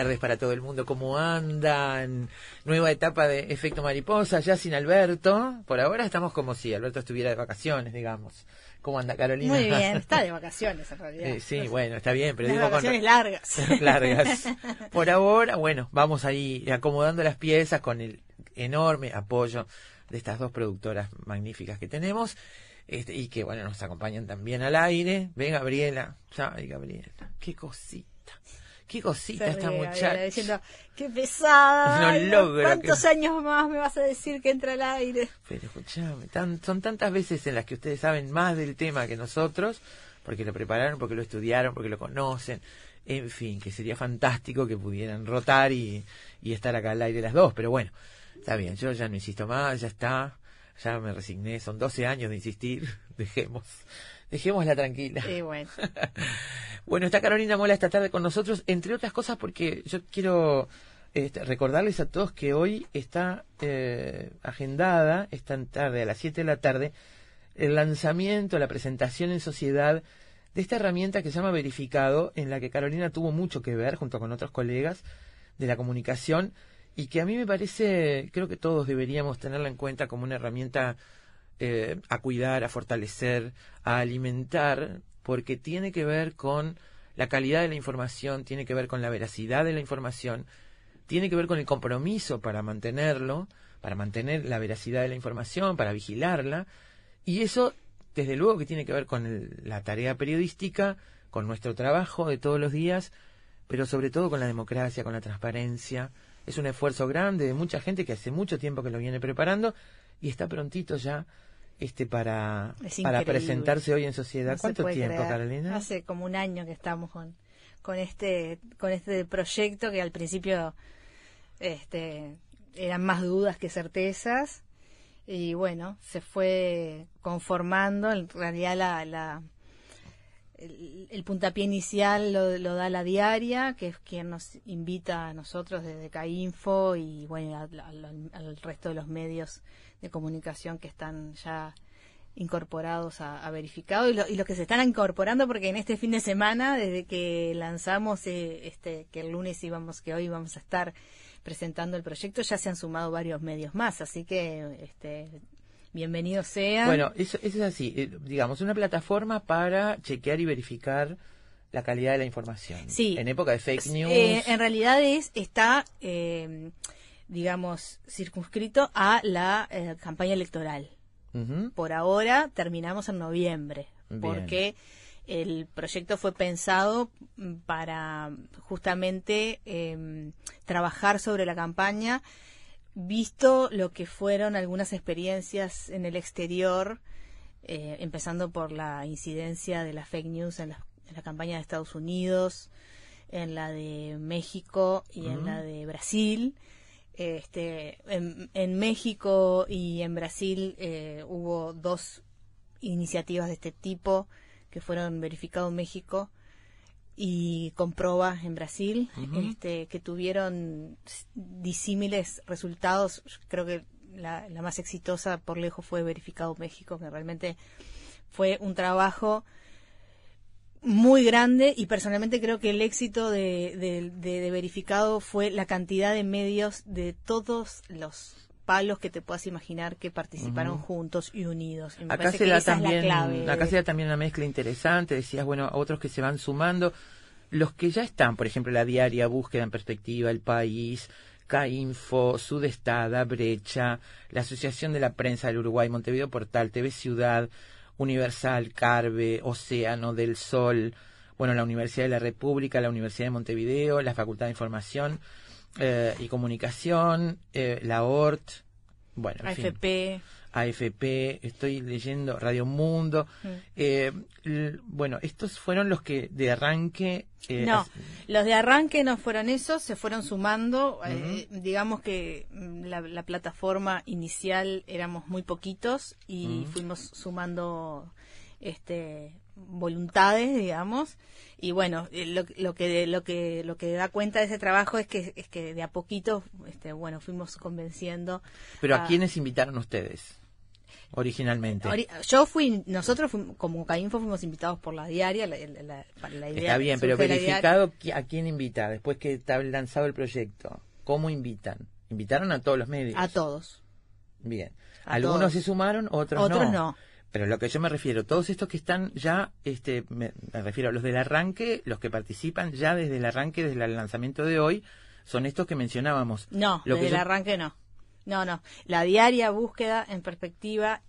Tardes para todo el mundo, ¿cómo andan? Nueva etapa de Efecto Mariposa, ya sin Alberto. Por ahora estamos como si Alberto estuviera de vacaciones, digamos. ¿Cómo anda Carolina? Muy bien, está de vacaciones en realidad. Eh, sí, bueno, está bien, pero Las digo vacaciones largas. largas. Por ahora, bueno, vamos ahí acomodando las piezas con el enorme apoyo de estas dos productoras magníficas que tenemos. Este, y que bueno nos acompañan también al aire. Ve Gabriela, ay Gabriela, qué cosita. Qué cosita esta muchacha. Diciendo, qué pesada. No logro ¿Cuántos que- años más me vas a decir que entra al aire? Pero escuchame, tan- son tantas veces en las que ustedes saben más del tema que nosotros, porque lo prepararon, porque lo estudiaron, porque lo conocen. En fin, que sería fantástico que pudieran rotar y, y estar acá al aire las dos. Pero bueno, está bien, yo ya no insisto más, ya está, ya me resigné. Son 12 años de insistir, dejemos, dejémosla tranquila. Y bueno, Bueno, está Carolina Mola esta tarde con nosotros, entre otras cosas porque yo quiero este, recordarles a todos que hoy está eh, agendada, esta tarde, a las 7 de la tarde, el lanzamiento, la presentación en sociedad de esta herramienta que se llama Verificado, en la que Carolina tuvo mucho que ver junto con otros colegas de la comunicación y que a mí me parece, creo que todos deberíamos tenerla en cuenta como una herramienta eh, a cuidar, a fortalecer, a alimentar, porque tiene que ver con la calidad de la información, tiene que ver con la veracidad de la información, tiene que ver con el compromiso para mantenerlo, para mantener la veracidad de la información, para vigilarla, y eso, desde luego, que tiene que ver con el- la tarea periodística, con nuestro trabajo de todos los días, pero sobre todo con la democracia, con la transparencia. Es un esfuerzo grande de mucha gente que hace mucho tiempo que lo viene preparando y está prontito ya este para, para presentarse hoy en sociedad. no ¿Cuánto tiempo. Carolina? Hace como un año que estamos con, con este con este proyecto que al principio este eran más dudas que certezas y bueno se fue conformando en realidad la, la el, puntapié inicial lo, lo da la diaria que es quien nos invita a nosotros desde CAINFO y bueno al, al- al resto de los medios de comunicación que están ya incorporados a, a verificado y, lo- y los que se están incorporando porque en este fin de semana desde que lanzamos eh, este que el lunes íbamos que hoy vamos a estar presentando el proyecto ya se han sumado varios medios más así que este bienvenidos sean Bueno, eso, eso es así, eh, digamos, una plataforma para chequear y verificar la calidad de la información. Sí. En época de fake news. Eh, en realidad es está eh, digamos circunscrito a la eh, campaña electoral por ahora terminamos en noviembre Bien. porque el proyecto fue pensado para justamente em, trabajar sobre la campaña, visto lo que fueron algunas experiencias en el exterior, eh, empezando por la incidencia de las fake news en la, campaña de Estados Unidos, en la de México y en la de Brasil. Este, en, México y en Brasil eh, hubo dos iniciativas de este tipo que fueron verificados en México y comproba en Brasil, este, que tuvieron disímiles resultados. Creo que la, más exitosa por lejos fue verificado México, que realmente fue un trabajo muy grande y personalmente creo que el éxito de, de verificado fue la cantidad de medios de todos los palos que te puedas imaginar que participaron juntos y unidos. acá se da también, acá se da también una mezcla interesante, decías, bueno, otros que se van sumando. Los que ya están, por ejemplo, la diaria Búsqueda en Perspectiva, El País, CAINFO, Sudestada, Brecha, la Asociación de la Prensa del Uruguay, Montevideo Portal, TV Ciudad, Universal, Carve, Océano del Sol, bueno, la Universidad de la República, la Universidad de Montevideo, la Facultad de Información, eh, y Comunicación, eh, la ORT, bueno, AFP. AFP, estoy leyendo Radio Mundo. Mm. Eh, bueno, estos fueron los que de arranque. no, los de arranque no fueron esos, se fueron sumando. digamos que mm, la, plataforma inicial éramos muy poquitos y fuimos sumando este voluntades, digamos, y bueno, eh, lo, lo, que lo que lo que da cuenta de ese trabajo es que es que de a poquito, este, bueno, fuimos convenciendo. Pero a, quiénes invitaron ustedes originalmente. Yo fui, nosotros como Cainfo fuimos invitados por la diaria, la, idea Está bien, pero verificado a quién invita después que está lanzado el proyecto. ¿Cómo invitan? ¿Invitaron a todos los medios? A todos. Bien. Algunos se sumaron, otros, otros no. Pero lo que yo me refiero, todos estos que están ya, este, me, refiero a los del arranque, los que participan ya desde el arranque, desde el lanzamiento de hoy, son estos que mencionábamos. No, desde el arranque no. No, no. La diaria búsqueda en perspectiva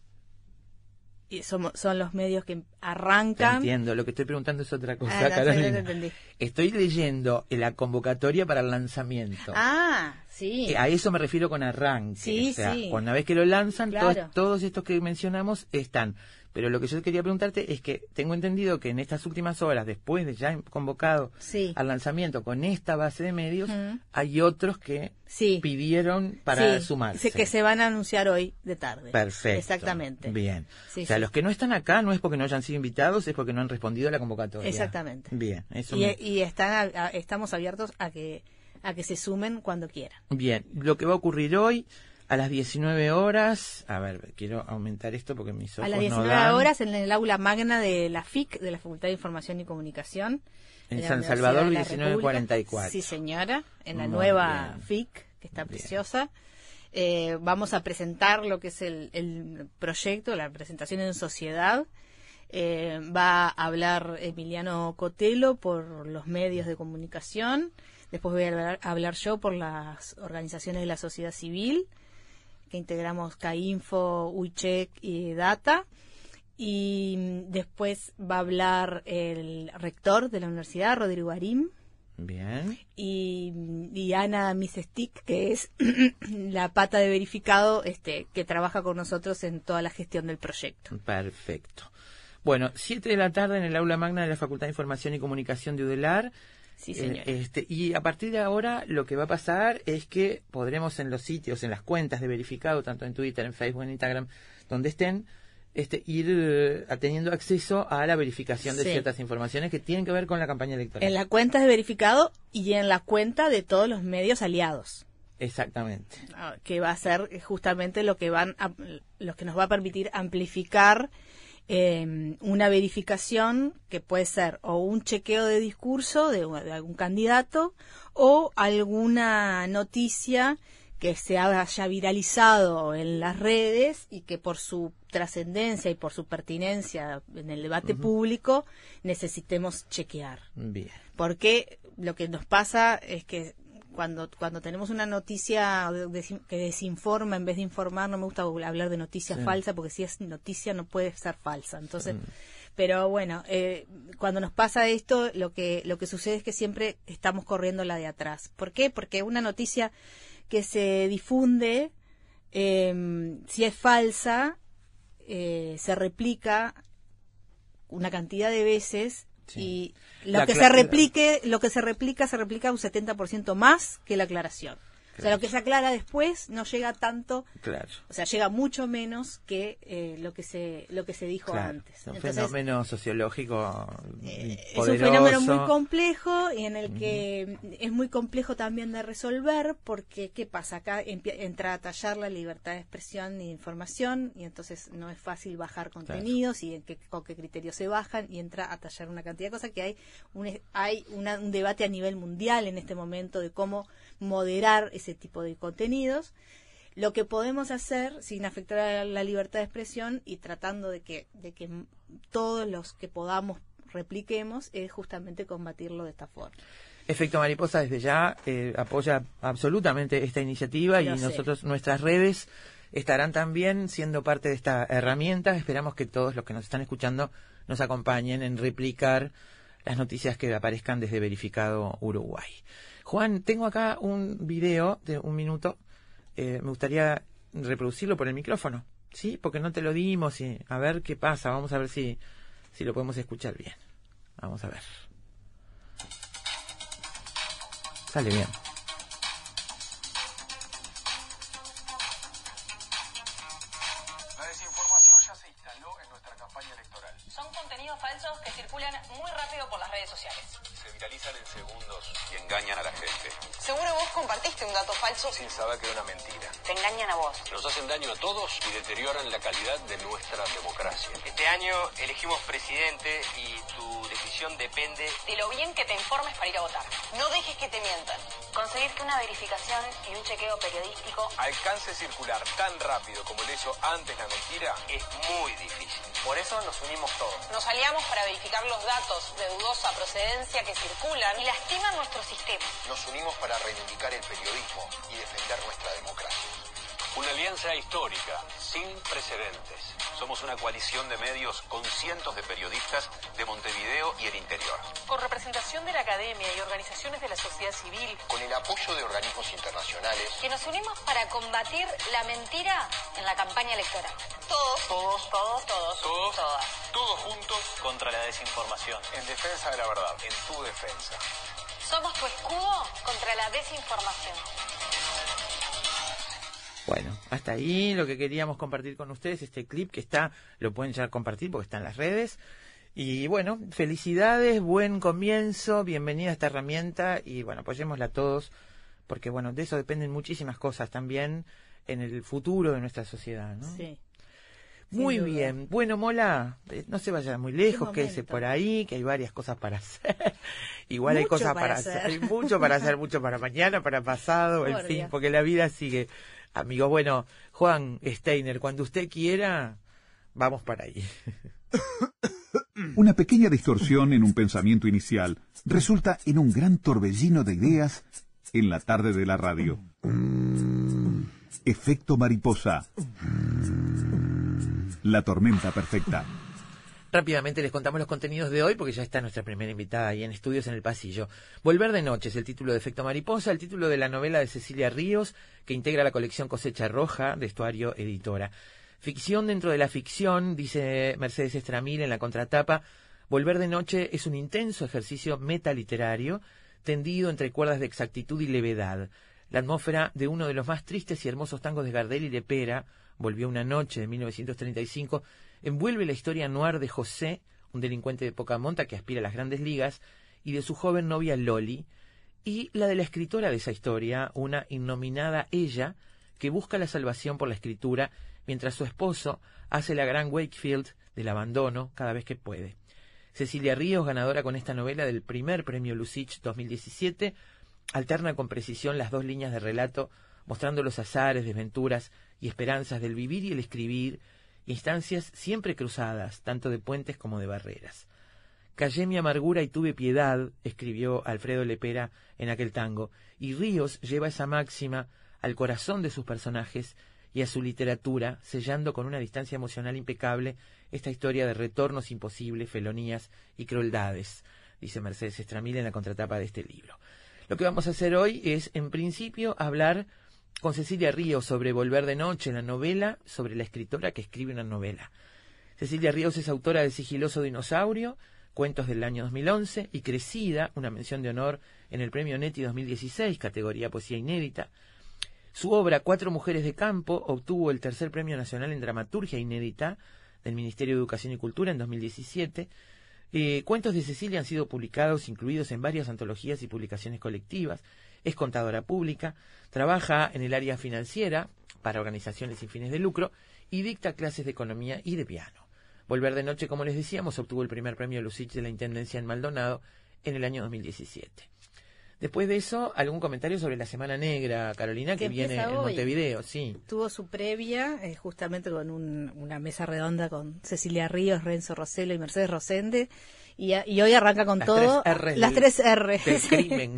y son, son los medios que arrancan. entiendo, lo que estoy preguntando es otra cosa, ah, Estoy leyendo la convocatoria para el lanzamiento. Ah, sí. Eh, a eso me refiero con arranque. Sí, o sea, Una vez que lo lanzan, todos estos que mencionamos están. Pero lo que yo quería preguntarte es que tengo entendido que en estas últimas horas, después de ya convocado al lanzamiento con esta base de medios, hay otros que pidieron para sumarse. Que se van a anunciar hoy de tarde. Perfecto. Exactamente. Bien. o sea, los que no están acá no es porque no hayan sido invitados, es porque no han respondido a la convocatoria. Exactamente. Bien. y, están estamos abiertos a que a que se sumen cuando quieran. Bien. Lo que va a ocurrir hoy a las 19 horas, a ver, quiero aumentar esto porque mis ojos A las 19 horas en el aula magna de la FIC, de la Facultad de Información y Comunicación. En San Salvador, 1944. Sí, señora, en la nueva FIC, que está preciosa. Eh, vamos a presentar lo que es el, proyecto, la presentación en sociedad. Eh, va a hablar Emiliano Cotelo por los medios de comunicación. Después voy a hablar yo por las organizaciones de la sociedad civil que integramos CAINFO, UICHEC y Data. Y después va a hablar el rector de la universidad, Rodrigo Arim. Bien. Y, y Ana Misestic, que es la pata de verificado este, que trabaja con nosotros en toda la gestión del proyecto. Perfecto. Bueno, siete de la tarde en el aula magna de la Facultad de Información y Comunicación de UDELAR Sí, señor. este, y a partir de ahora lo que va a pasar es que podremos en los sitios, en las cuentas de verificado, tanto en Twitter, en Facebook, en Instagram, donde estén, este, ir eh, teniendo acceso a la verificación de ciertas informaciones que tienen que ver con la campaña electoral. En la cuenta de verificado y en la cuenta de todos los medios aliados. Exactamente. Ah, que va a ser justamente lo que van a, lo que nos va a permitir amplificar eh, una verificación que puede ser o un chequeo de discurso de, algún candidato o alguna noticia que se haya viralizado en las redes y que por su trascendencia y por su pertinencia en el debate público necesitemos chequear. Bien. Porque lo que nos pasa es que cuando, cuando tenemos una noticia que desinforma en vez de informar, no me gusta hablar de noticia falsa, porque si es noticia no puede ser falsa. Entonces, mm. Pero bueno, eh, cuando nos pasa esto, lo que, lo que sucede es que siempre estamos corriendo la de atrás. ¿Por qué? Porque una noticia que se difunde, eh, si es falsa, eh, se replica una cantidad de veces y lo La que se replique, lo que se replica se replica un 70% más que la aclaración. O sea, lo que se aclara después no llega tanto, Claro. o sea, llega mucho menos que eh, lo que se lo que se dijo Claro, antes. es un Entonces, fenómeno sociológico eh, es un fenómeno muy complejo y en el que es muy complejo también de resolver porque ¿qué pasa? Acá entra a tallar la libertad de expresión y de información y entonces no es fácil bajar contenidos y en qué, con qué criterios se bajan y entra a tallar una cantidad de cosas que hay un, hay una- un debate a nivel mundial en este momento de cómo moderar ese tipo de contenidos lo que podemos hacer sin afectar a la libertad de expresión y tratando de que, de que todos los que podamos repliquemos es justamente combatirlo de esta forma. Efecto Mariposa desde ya eh, apoya absolutamente esta iniciativa y sé. nosotros, nuestras redes estarán también siendo parte de esta herramienta. Esperamos que todos los que nos están escuchando nos acompañen en replicar las noticias que aparezcan desde Verificado Uruguay. Juan, tengo acá un video de un minuto. Eh, me gustaría reproducirlo por el micrófono, ¿sí? Porque no te lo dimos y a ver qué pasa. Vamos a ver si, si lo podemos escuchar bien. Vamos a ver. Sale bien. Falso. sin saber que era una mentira. Te engañan a vos. Nos hacen daño a todos y deterioran la calidad de nuestra democracia. Este año elegimos presidente y tu decisión depende De lo bien que te informes para ir a votar. No dejes que te mientan. Conseguir que una verificación y un chequeo periodístico Alcance circular tan rápido como lo hizo antes la mentira es muy difícil. Por eso nos unimos todos. Nos aliamos para verificar los datos de dudosa procedencia que circulan y lastiman nuestro sistema. Nos unimos para reivindicar el periodismo y defender nuestra democracia. Una alianza histórica, sin precedentes. Somos una coalición de medios con cientos de periodistas de Montevideo y el interior. Con representación de la academia y organizaciones de la sociedad civil, Con el apoyo de organismos internacionales, que nos unimos para combatir la mentira en la campaña electoral. Todos, todos, todos, todos, todos, todas. todos juntos Contra la desinformación. en defensa de la verdad, en tu defensa. Somos tu escudo contra la desinformación. Bueno, hasta ahí lo que queríamos compartir con ustedes, este clip que está, lo pueden ya compartir porque está en las redes. Y bueno, felicidades, buen comienzo, bienvenida a esta herramienta y bueno, apoyémosla todos porque bueno, de eso dependen muchísimas cosas también en el futuro de nuestra sociedad, ¿no? Sí. Muy bien. Bueno, Mola, eh, no se vaya muy lejos, Qué quédese por ahí, que hay varias cosas para hacer. Igual hay cosas para hacer. hacer. Hay mucho para hacer, mucho para mañana, para pasado, en fin, Dios. porque la vida sigue. Amigo, bueno, Juan Steiner, cuando usted quiera, vamos para ahí. Una pequeña distorsión en un pensamiento inicial resulta en un gran torbellino de ideas en la tarde de la radio. Efecto mariposa. La tormenta perfecta. Rápidamente les contamos los contenidos de hoy porque ya está nuestra primera invitada ahí en estudios en el pasillo. Volver de noche es el título de Efecto Mariposa, el título de la novela de Cecilia Ríos que integra la colección Cosecha Roja de Estuario Editora. Ficción dentro de la ficción, dice Mercedes Estramil en la contratapa. Volver de noche es un intenso ejercicio metaliterario tendido entre cuerdas de exactitud y levedad. La atmósfera de uno de los más tristes y hermosos tangos de Gardel y Lepera, Volvió una noche de 1935, envuelve la historia noir de José, un delincuente de poca monta que aspira a las grandes ligas, y de su joven novia Loli, y la de la escritora de esa historia, una innominada ella, que busca la salvación por la escritura, mientras su esposo hace la gran Wakefield del abandono cada vez que puede. Cecilia Ríos, ganadora con esta novela del primer premio Lucich 2017, alterna con precisión las dos líneas de relato, mostrando los azares, desventuras y esperanzas del vivir y el escribir, instancias siempre cruzadas, tanto de puentes como de barreras. Callé mi amargura y tuve piedad, escribió Alfredo Lepera en aquel tango, y Ríos lleva esa máxima al corazón de sus personajes y a su literatura, sellando con una distancia emocional impecable esta historia de retornos imposibles, felonías y crueldades, dice Mercedes Estramil en la contratapa de este libro. Lo que vamos a hacer hoy es, en principio, hablar con Cecilia Ríos sobre Volver de Noche, la novela sobre la escritora que escribe una novela. Cecilia Ríos es autora de Sigiloso Dinosaurio, Cuentos del año 2011 y Crecida, una mención de honor en el Premio Neti 2016, categoría Poesía Inédita. Su obra Cuatro Mujeres de Campo obtuvo el tercer Premio Nacional en Dramaturgia Inédita del Ministerio de Educación y Cultura en 2017. Eh, cuentos de Cecilia han sido publicados, incluidos en varias antologías y publicaciones colectivas. Es contadora pública, trabaja en el área financiera para organizaciones sin fines de lucro y dicta clases de economía y de piano. Volver de Noche, como les decíamos, obtuvo el primer premio Lucich de la Intendencia en Maldonado en el año 2017. Después de eso, algún comentario sobre la Semana Negra, Carolina, que, viene en Montevideo, sí. Tuvo su previa, eh, justamente con una mesa redonda con Cecilia Ríos, Renzo Roselo y Mercedes Rosende, y, hoy arranca con todo. las tres R.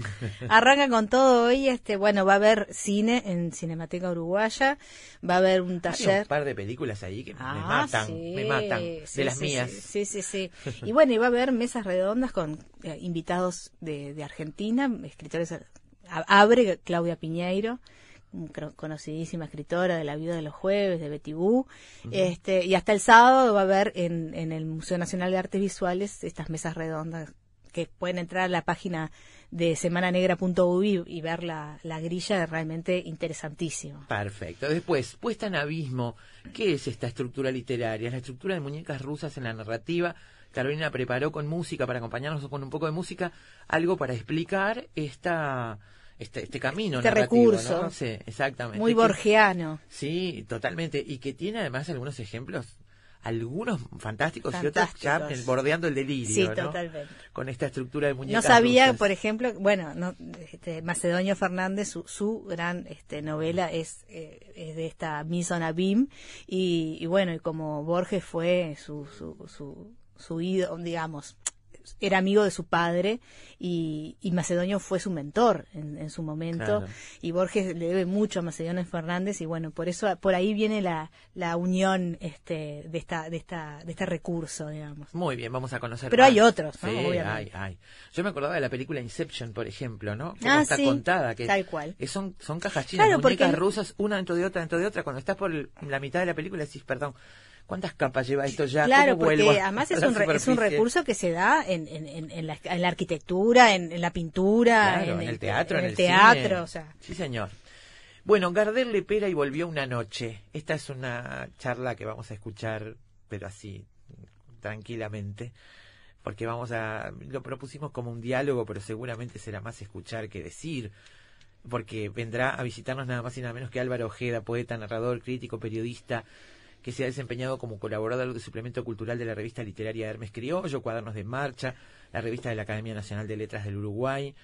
arranca con todo hoy. Este, bueno, va a haber cine en Cinemateca Uruguaya. Va a haber un taller. un par de películas ahí que me ah, matan. me matan. de las mías. Sí, sí, sí. y bueno, y va a haber mesas redondas con eh, invitados de, de Argentina, escritores. Abre Claudia Piñeiro conocidísima escritora de La vida de los jueves, de Betty Boo, este, y hasta el sábado va a haber en, en el Museo Nacional de Artes Visuales estas mesas redondas que pueden entrar a la página de semananegra.uy y ver la, la grilla realmente interesantísimo. Perfecto. Después, puesta en abismo, ¿qué es esta estructura literaria? la estructura de muñecas rusas en la narrativa. Carolina preparó con música, para acompañarnos con un poco de música, algo para explicar esta este, este camino este recurso. Sí, exactamente. Muy borgiano. Sí totalmente. Y que tiene además algunos ejemplos algunos fantásticos, y otros ya bordeando el delirio sí totalmente. Con esta estructura de muñecas no sabía por ejemplo bueno no, este, Macedonio Fernández su, su gran este, novela es, eh, es de esta Mison Abim y, y bueno y como Borges fue su su su, su ídolo digamos era amigo de su padre y, Macedonio fue su mentor en, su momento. Y Borges le debe mucho a Macedonio Fernández y bueno por eso por ahí viene la, la unión este de esta de esta de este recurso digamos. Muy bien vamos a conocer pero hay otros ¿no? hay, hay. yo me acordaba de la película Inception por ejemplo no Como ah, está contada que tal cual. son son cajas chinas muñecas rusas una dentro de otra dentro de otra. Cuando estás por la mitad de la película decís perdón ¿Cuántas capas lleva esto ya? Claro, porque además es un, es un, recurso que se da en, en, en, la, arquitectura, en, la pintura, en, el teatro, en, el, teatro. O sea. Sí, señor. Bueno, Gardel Lepera y volvió una noche. Esta es una charla que vamos a escuchar, pero así, tranquilamente, porque vamos a. Lo propusimos como un diálogo, pero seguramente será más escuchar que decir porque vendrá a visitarnos nada más y nada menos que Álvaro Ojeda, poeta, narrador, crítico, periodista, que se ha desempeñado como colaborador de suplemento cultural de la revista literaria Hermes Criollo, Cuadernos de Marcha, la revista de la Academia Nacional de Letras del Uruguay.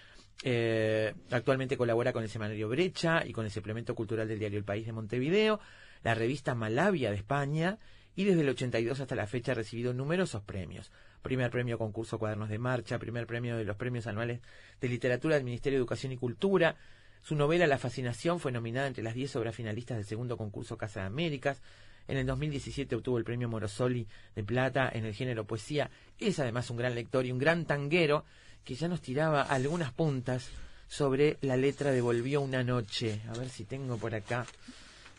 Eh, actualmente colabora con el semanario Brecha y con el suplemento cultural del diario El País de Montevideo, la revista Malavia de España y desde el 82 hasta la fecha ha recibido numerosos premios. Primer premio concurso Cuadernos de Marcha, primer premio de los premios anuales de literatura del Ministerio de Educación y Cultura. Su novela La Fascinación fue nominada entre las 10 obras finalistas del segundo concurso Casa de Américas. En el 2017 obtuvo el premio Morosoli de Plata en el género poesía. Es además un gran lector y un gran tanguero que ya nos tiraba algunas puntas sobre la letra de Volvió una noche. A ver si tengo por acá.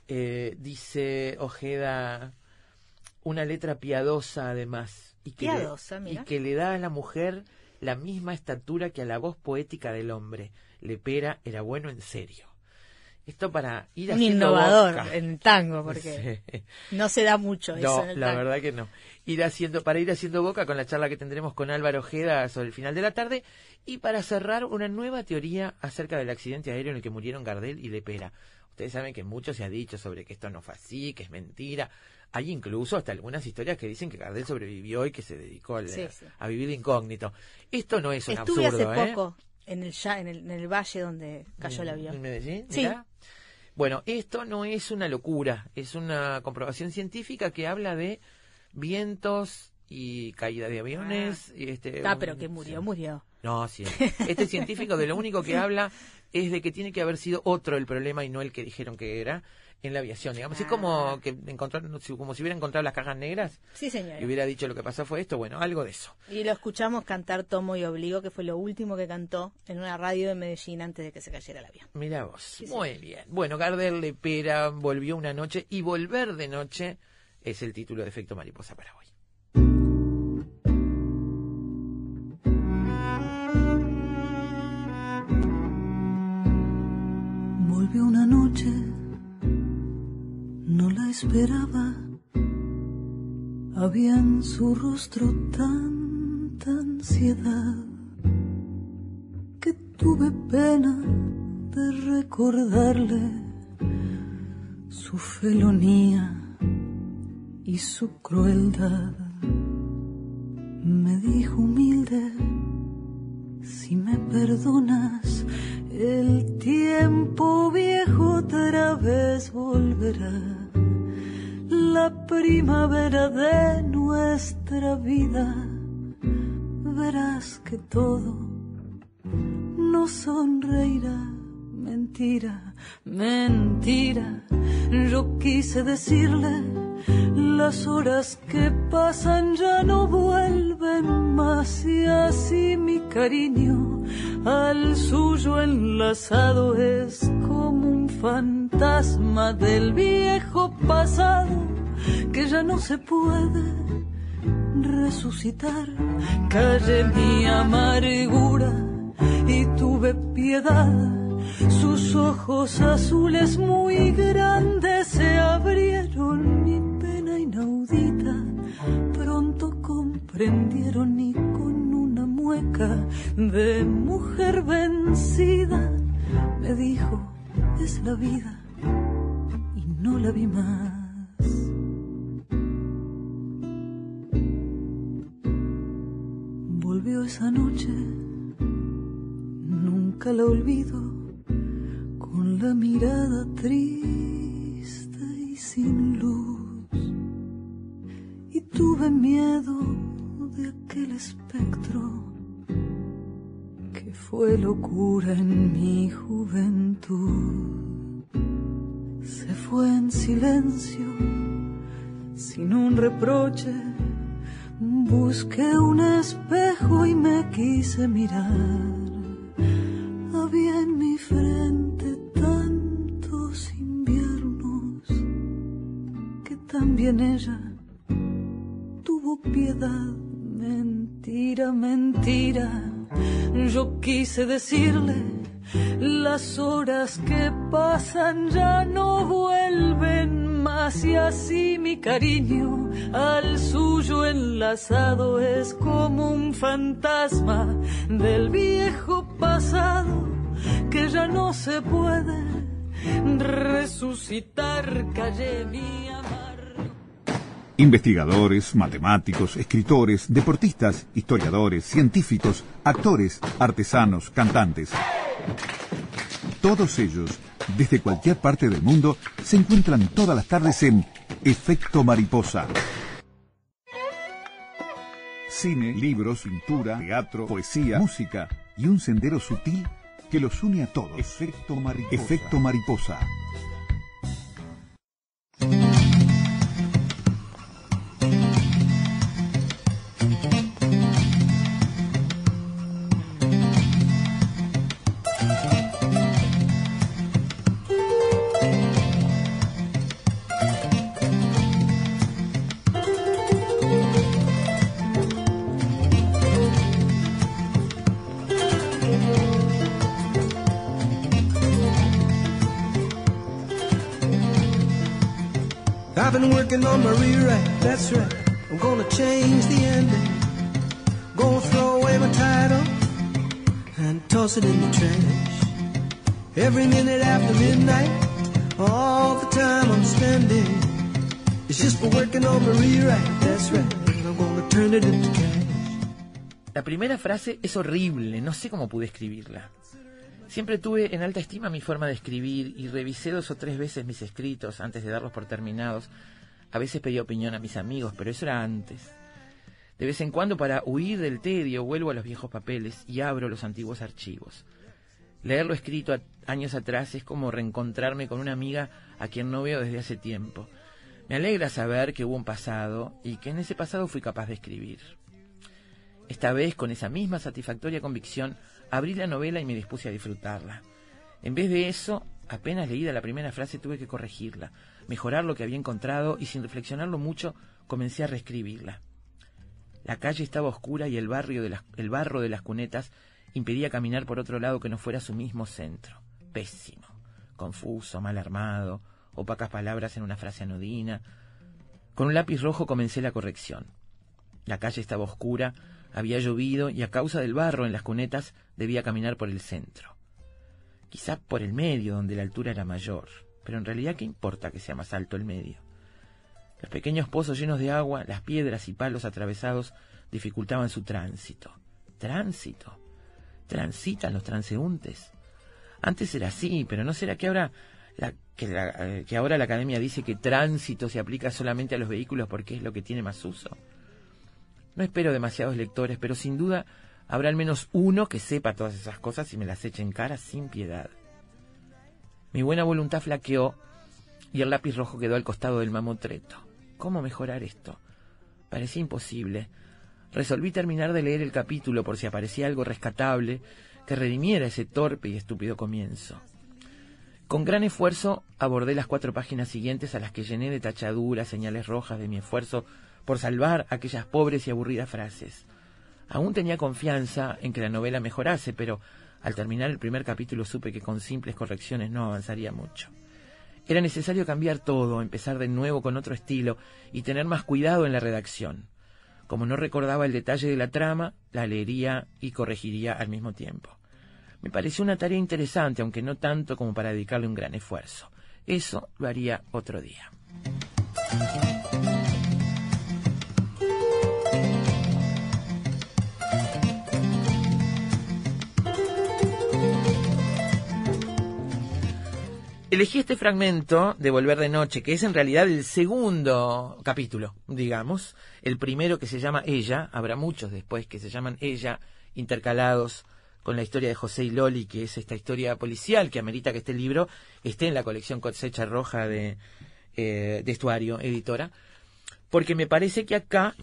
Eh, dice Ojeda, una letra piadosa además. Y que, piadosa, y que le da a la mujer la misma estatura que a la voz poética del hombre. Lepera era bueno en serio. Esto para ir un innovador en tango porque no se da mucho eso la verdad que no. Ir haciendo para ir haciendo boca con la charla que tendremos con Álvaro Ojeda sobre el final de la tarde. Y para cerrar una nueva teoría acerca del accidente aéreo en el que murieron Gardel y Lepera ustedes saben que mucho se ha dicho sobre que esto no fue así que es mentira. Hay incluso hasta algunas historias que dicen que Gardel sobrevivió y que se dedicó a vivir incógnito. Esto no es un Estuve absurdo hace ¿eh? poco en el, en el, en el valle donde cayó el avión. ¿En Medellín? Sí. Bueno, esto no es una locura, es una comprobación científica que habla de vientos y caída de aviones. Ah, y este, ah pero que murió, murió. No, sí. Este científico de lo único que habla es de que tiene que haber sido otro el problema y no el que dijeron que era en la aviación, digamos. Es como Ah. que encontraron, como si hubiera encontrado las cajas negras Sí, señora. y hubiera dicho lo que pasó fue esto, bueno, algo de eso. Y lo escuchamos cantar Tomo y Obligo, que fue lo último que cantó en una radio de Medellín antes de que se cayera el avión. Mira vos. Muy bien. Bueno, Gardel Lepera volvió una noche y volver de noche es el título de Efecto Mariposa para hoy. Volvió una noche, esperaba. Había en su rostro tanta ansiedad que tuve pena de recordarle su felonía y su crueldad. Me dijo humilde, si me perdonas, el tiempo viejo otra vez volverá. La primavera de nuestra vida, verás que todo nos sonreirá. Mentira, mentira, yo quise decirle, las horas que pasan ya no vuelven más y así mi cariño al suyo enlazado es como un fantasma del viejo pasado que ya no se puede resucitar. Callé mi amargura y tuve piedad. Sus ojos azules muy grandes se abrieron, mi pena inaudita. Pronto comprendieron y con una mueca de mujer vencida me dijo, es la vida y no la vi más. Esa noche, nunca la olvido, con la mirada triste y sin luz. Y tuve miedo de aquel espectro que fue locura en mi juventud. Se fue en silencio, sin un reproche. Busqué un espejo y me quise mirar. Había en mi frente tantos inviernos que también ella tuvo piedad. Mentira, mentira. Yo quise decirle, las horas que pasan ya no vuelven más y así mi cariño al suyo enlazado es como un fantasma del viejo pasado que ya no se puede resucitar. Callé mi amar. Investigadores, matemáticos, escritores, deportistas, historiadores, científicos, actores, artesanos, cantantes. Todos ellos, desde cualquier parte del mundo, se encuentran todas las tardes en Efecto Mariposa. Cine, libros, pintura, teatro, poesía, música y un sendero sutil que los une a todos. Efecto Mariposa. Efecto Mariposa. Frase es horrible, no sé cómo pude escribirla. Siempre tuve en alta estima mi forma de escribir y revisé dos o tres veces mis escritos antes de darlos por terminados. A veces pedí opinión a mis amigos, pero eso era antes. De vez en cuando, para huir del tedio, vuelvo a los viejos papeles y abro los antiguos archivos. Leerlo escrito años atrás es como reencontrarme con una amiga a quien no veo desde hace tiempo. Me alegra saber que hubo un pasado y que en ese pasado fui capaz de escribir. Esta vez, con esa misma satisfactoria convicción, abrí la novela y me dispuse a disfrutarla. En vez de eso, apenas leída la primera frase tuve que corregirla, mejorar lo que había encontrado y sin reflexionarlo mucho comencé a reescribirla. La calle estaba oscura y el, barrio de las, el barro de las cunetas impedía caminar por otro lado que no fuera su mismo centro. Pésimo, confuso, mal armado, opacas palabras en una frase anodina. Con un lápiz rojo comencé la corrección. La calle estaba oscura, había llovido y a causa del barro en las cunetas debía caminar por el centro. Quizá por el medio, donde la altura era mayor, pero en realidad qué importa que sea más alto el medio. Los pequeños pozos llenos de agua, las piedras y palos atravesados dificultaban su tránsito. ¿Tránsito? ¿Transitan los transeúntes? Antes era así, pero ¿no será que ahora la, que, eh, que ahora la academia dice que tránsito se aplica solamente a los vehículos porque es lo que tiene más uso? No espero demasiados lectores, pero sin duda habrá al menos uno que sepa todas esas cosas y me las eche en cara sin piedad. Mi buena voluntad flaqueó y el lápiz rojo quedó al costado del mamotreto. ¿Cómo mejorar esto? Parecía imposible. Resolví terminar de leer el capítulo por si aparecía algo rescatable que redimiera ese torpe y estúpido comienzo. Con gran esfuerzo abordé las cuatro páginas siguientes a las que llené de tachaduras, señales rojas de mi esfuerzo por salvar aquellas pobres y aburridas frases. Aún tenía confianza en que la novela mejorase, pero al terminar el primer capítulo supe que con simples correcciones no avanzaría mucho. Era necesario cambiar todo, empezar de nuevo con otro estilo y tener más cuidado en la redacción. Como no recordaba el detalle de la trama, la leería y corregiría al mismo tiempo. Me pareció una tarea interesante, aunque no tanto como para dedicarle un gran esfuerzo. Eso lo haría otro día. Elegí este fragmento de Volver de Noche, que es en realidad el segundo capítulo, digamos. El primero que se llama Ella, habrá muchos después que se llaman Ella, intercalados con la historia de José y Loli, que es esta historia policial que amerita que este libro esté en la colección Cosecha Roja de, eh, de Estuario, editora, porque me parece que acá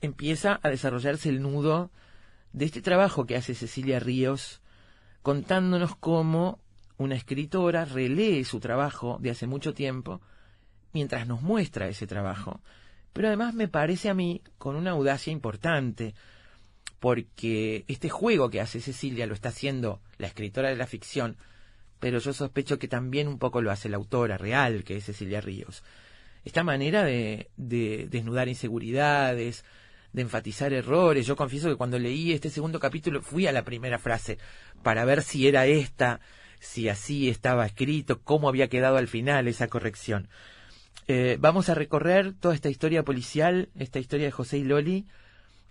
empieza a desarrollarse el nudo de este trabajo que hace Cecilia Ríos, contándonos cómo una escritora relee su trabajo de hace mucho tiempo mientras nos muestra ese trabajo. Pero además me parece a mí con una audacia importante, porque este juego que hace Cecilia lo está haciendo la escritora de la ficción, pero yo sospecho que también un poco lo hace la autora real, que es Cecilia Ríos. Esta manera de, de desnudar inseguridades, de enfatizar errores. Yo confieso que cuando leí este segundo capítulo fui a la primera frase para ver si era esta si así estaba escrito, cómo había quedado al final esa corrección. Eh, vamos a recorrer toda esta historia policial, esta historia de José y Loli,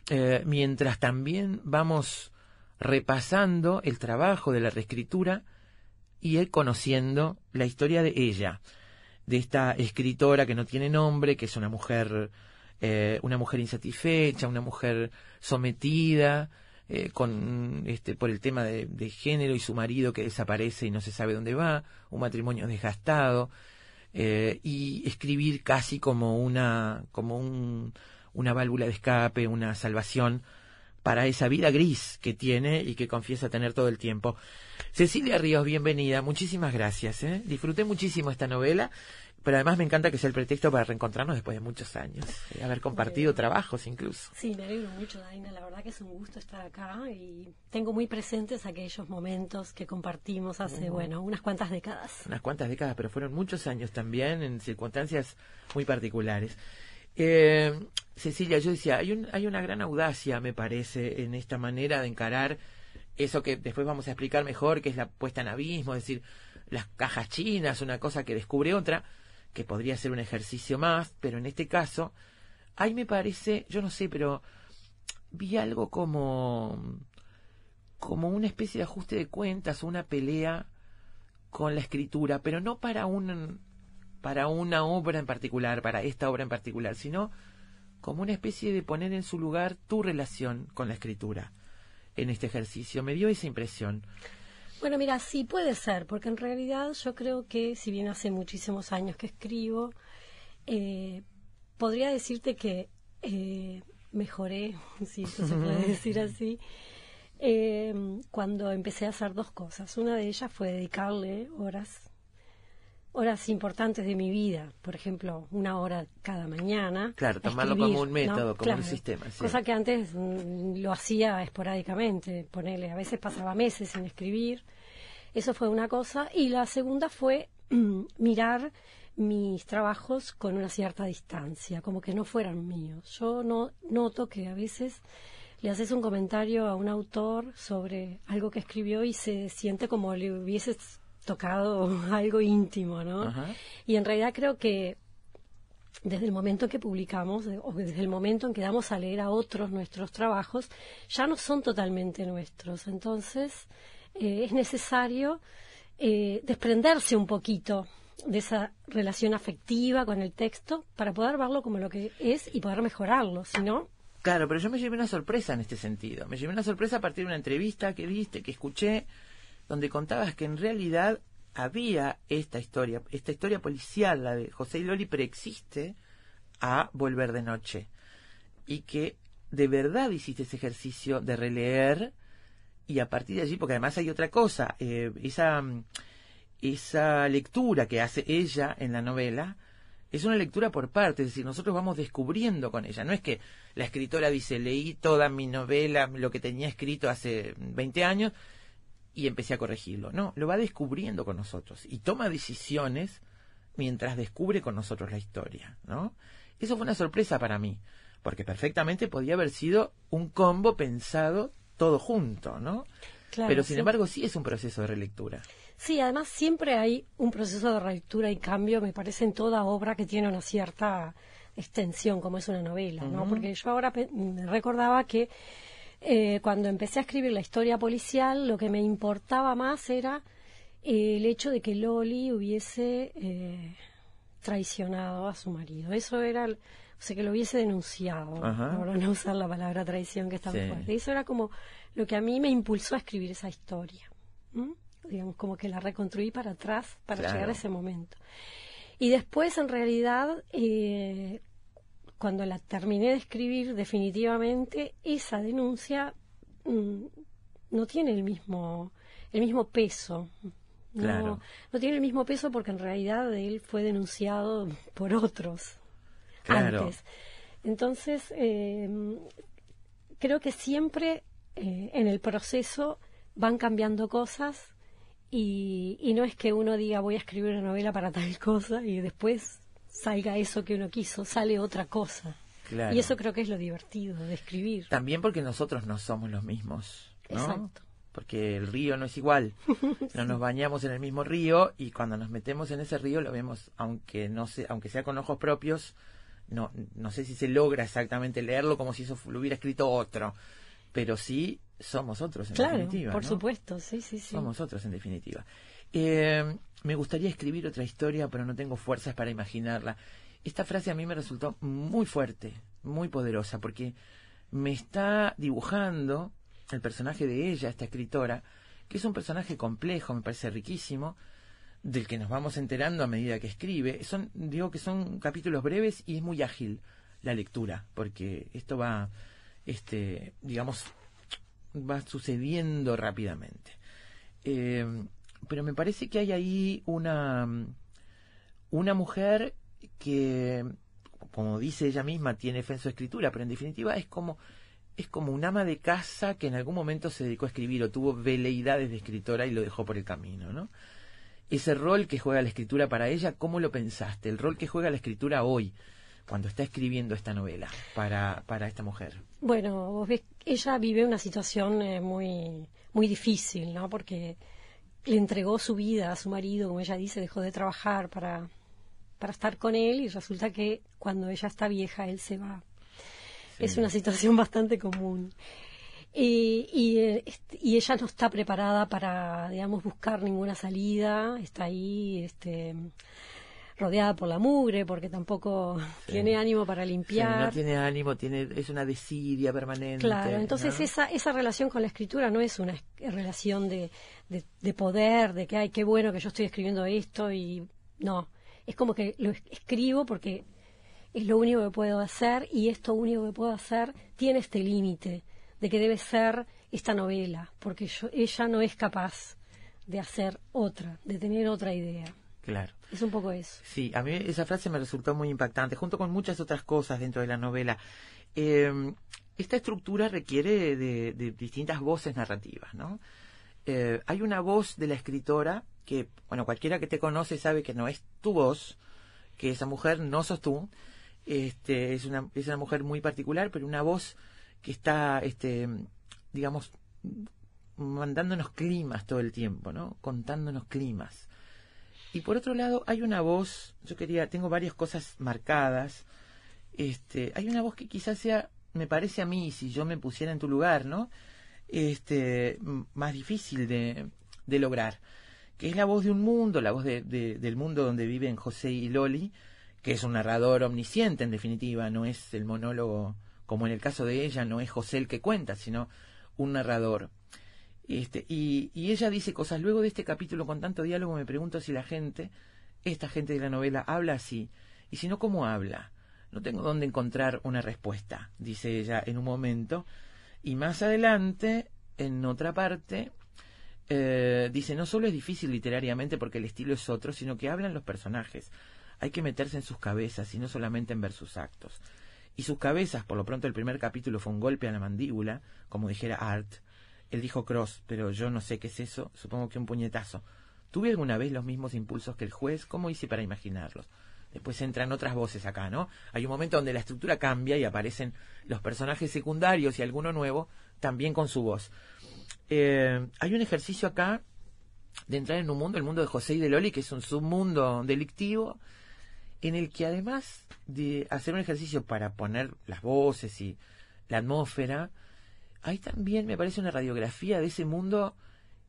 eh, mientras también vamos repasando el trabajo de la reescritura y conociendo la historia de ella, de esta escritora que no tiene nombre, que es una mujer, eh, una mujer insatisfecha, una mujer sometida, eh, con este por el tema de, género y su marido que desaparece y no se sabe dónde va, un matrimonio desgastado eh, y escribir casi como una como un, una válvula de escape, una salvación para esa vida gris que tiene y que confiesa tener todo el tiempo. Cecilia Ríos, bienvenida, muchísimas gracias. ¿eh? Disfruté muchísimo esta novela pero además me encanta que sea el pretexto para reencontrarnos después de muchos años, y haber compartido trabajos incluso. Sí, me alegro mucho, Daina. La verdad que es un gusto estar acá y tengo muy presentes aquellos momentos que compartimos hace, bueno, unas cuantas décadas. Unas cuantas décadas, pero fueron muchos años también en circunstancias muy particulares. Eh, Cecilia, yo decía, hay, un, hay una gran audacia, me parece, en esta manera de encarar eso que después vamos a explicar mejor, que es la puesta en abismo, es decir, las cajas chinas, una cosa que descubre otra que podría ser un ejercicio más, pero en este caso, ahí me parece, yo no sé, pero vi algo como como una especie de ajuste de cuentas, una pelea con la escritura, pero no para un para una obra en particular, para esta obra en particular, sino como una especie de poner en su lugar tu relación con la escritura en este ejercicio. Me dio esa impresión. Bueno, mira, sí puede ser, porque en realidad yo creo que, si bien hace muchísimos años que escribo, eh, podría decirte que eh, mejoré, si se puede decir así, eh, cuando empecé a hacer dos cosas. Una de ellas fue dedicarle horas, horas importantes de mi vida, por ejemplo, una hora cada mañana. Claro, tomarlo como un método, como un sistema. Cosa que antes mm, lo hacía esporádicamente, ponerle, a veces pasaba meses sin escribir. Eso fue una cosa. Y la segunda fue mm, mirar mis trabajos con una cierta distancia, como que no fueran míos. Yo no noto que a veces le haces un comentario a un autor sobre algo que escribió y se siente como le hubieses tocado algo íntimo, ¿no? Y en realidad creo que desde el momento en que publicamos o desde el momento en que damos a leer a otros nuestros trabajos, ya no son totalmente nuestros. Entonces, eh, es necesario eh, desprenderse un poquito de esa relación afectiva con el texto para poder verlo como lo que es y poder mejorarlo, si no... Claro, pero yo me llevé una sorpresa en este sentido. Me llevé una sorpresa a partir de una entrevista que viste, que escuché, donde contabas que en realidad había esta historia, esta historia policial, la de José y Loli, preexiste a Volver de Noche. Y que de verdad hiciste ese ejercicio de releer y a partir de allí, porque además hay otra cosa, eh, esa esa lectura que hace ella en la novela es una lectura por partes, es decir, nosotros vamos descubriendo con ella. No es que la escritora dice, leí toda mi novela, lo que tenía escrito hace 20 años y empecé a corregirlo. No, lo va descubriendo con nosotros y toma decisiones mientras descubre con nosotros la historia, ¿no? Eso fue una sorpresa para mí, porque perfectamente podía haber sido un combo pensado todo junto, ¿no? Pero sin embargo sí es un proceso de relectura. Sí, además siempre hay un proceso de relectura y cambio, me parece, en toda obra que tiene una cierta extensión, como es una novela, ¿no? Porque yo ahora recordaba que eh, cuando empecé a escribir la historia policial, lo que me importaba más era el hecho de que Loli hubiese eh, traicionado a su marido. Eso era, o sea, que lo hubiese denunciado, ahora no usar la palabra traición que está muy fuerte. Eso era como lo que a mí me impulsó a escribir esa historia digamos, como que la reconstruí para atrás para llegar a ese momento. Y después, en realidad, eh, cuando la terminé de escribir definitivamente, esa denuncia mm, no tiene el mismo, el mismo peso. No, no tiene el mismo peso porque en realidad él fue denunciado por otros antes. Entonces, eh, creo que siempre eh, en el proceso van cambiando cosas y, no es que uno diga voy a escribir una novela para tal cosa y después salga eso que uno quiso, sale otra cosa. Y eso creo que es lo divertido de escribir. También porque nosotros no somos los mismos. Exacto. Porque el río no es igual. No nos bañamos en el mismo río y cuando nos metemos en ese río lo vemos, aunque no se, aunque sea con ojos propios, no, no sé si se logra exactamente leerlo como si eso lo hubiera escrito otro. Pero sí somos otros en definitiva. Por supuesto, sí, sí, sí. Somos otros en definitiva. Eh, me gustaría escribir otra historia, pero no tengo fuerzas para imaginarla. Esta frase a mí me resultó muy fuerte, muy poderosa, porque me está dibujando el personaje de ella, esta escritora, que es un personaje complejo, me parece riquísimo, del que nos vamos enterando a medida que escribe. Son, digo que son capítulos breves y es muy ágil la lectura, porque esto va, este, digamos, va sucediendo rápidamente. Eh, pero me parece que hay ahí una, una mujer que, como dice ella misma, tiene fe en su escritura, pero en definitiva es como, es como un ama de casa que en algún momento se dedicó a escribir o tuvo veleidades de escritora y lo dejó por el camino, ¿no? Ese rol que juega la escritura para ella, ¿cómo lo pensaste? El rol que juega la escritura hoy, cuando está escribiendo esta novela para, para esta mujer? Bueno, vos ves, ella vive una situación eh, muy, muy difícil, ¿no? Porque le entregó su vida a su marido, como ella dice, dejó de trabajar para, para estar con él y resulta que cuando ella está vieja él se va. Es una situación bastante común. Y, y, eh, y, ella no está preparada para, digamos, buscar ninguna salida, está ahí, este, rodeada por la mugre, porque tampoco tiene ánimo para Sí, limpiar. no tiene ánimo, tiene es una desidia permanente. Claro, entonces ¿no? esa, esa relación con la escritura no es una relación de, de, de poder, de que, ay, qué bueno que yo estoy escribiendo esto y no, es como que lo es- escribo porque es lo único que puedo hacer y esto único que puedo hacer tiene este límite de que debe ser esta novela, porque yo, ella no es capaz de hacer otra, de tener otra idea. Claro. Es un poco eso. Sí, a mí esa frase me resultó muy impactante, junto con muchas otras cosas dentro de la novela. Eh, esta estructura requiere de, de distintas voces narrativas, ¿no? Eh, hay una voz de la escritora que, bueno, cualquiera que te conoce sabe que no es tu voz, que esa mujer no sos tú, este, es una, es una mujer muy particular, pero una voz que está, este, digamos, mandándonos climas todo el tiempo, ¿no? Contándonos climas. Y por otro lado, hay una voz, yo quería, tengo varias cosas marcadas. Este, hay una voz que quizás sea, me parece a mí, si yo me pusiera en tu lugar, ¿no? Este, más difícil de, de lograr. Que es la voz de un mundo, la voz de- de- del mundo donde viven José y Loli, que es un narrador omnisciente en definitiva, no es el monólogo, como en el caso de ella, no es José el que cuenta, sino un narrador. Este, y, ella dice cosas. Luego de este capítulo con tanto diálogo me pregunto si la gente, esta gente de la novela, habla así. Y si no, ¿cómo habla? No tengo dónde encontrar una respuesta, dice ella en un momento. Y más adelante, en otra parte, eh, dice, no solo es difícil literariamente porque el estilo es otro, sino que hablan los personajes. Hay que meterse en sus cabezas y no solamente en ver sus actos. Y sus cabezas, por lo pronto el primer capítulo fue un golpe a la mandíbula, como dijera Art. Él dijo Cross, pero yo no sé qué es eso, supongo que un puñetazo. ¿Tuve alguna vez los mismos impulsos que el juez? ¿Cómo hice para imaginarlos? Después entran otras voces acá, ¿no? Hay un momento donde la estructura cambia y aparecen los personajes secundarios y alguno nuevo también con su voz. Eh, hay un ejercicio acá de entrar en un mundo, el mundo de José y de Loli, que es un submundo delictivo, en el que además de hacer un ejercicio para poner las voces y la atmósfera, hay también, me parece, una radiografía de ese mundo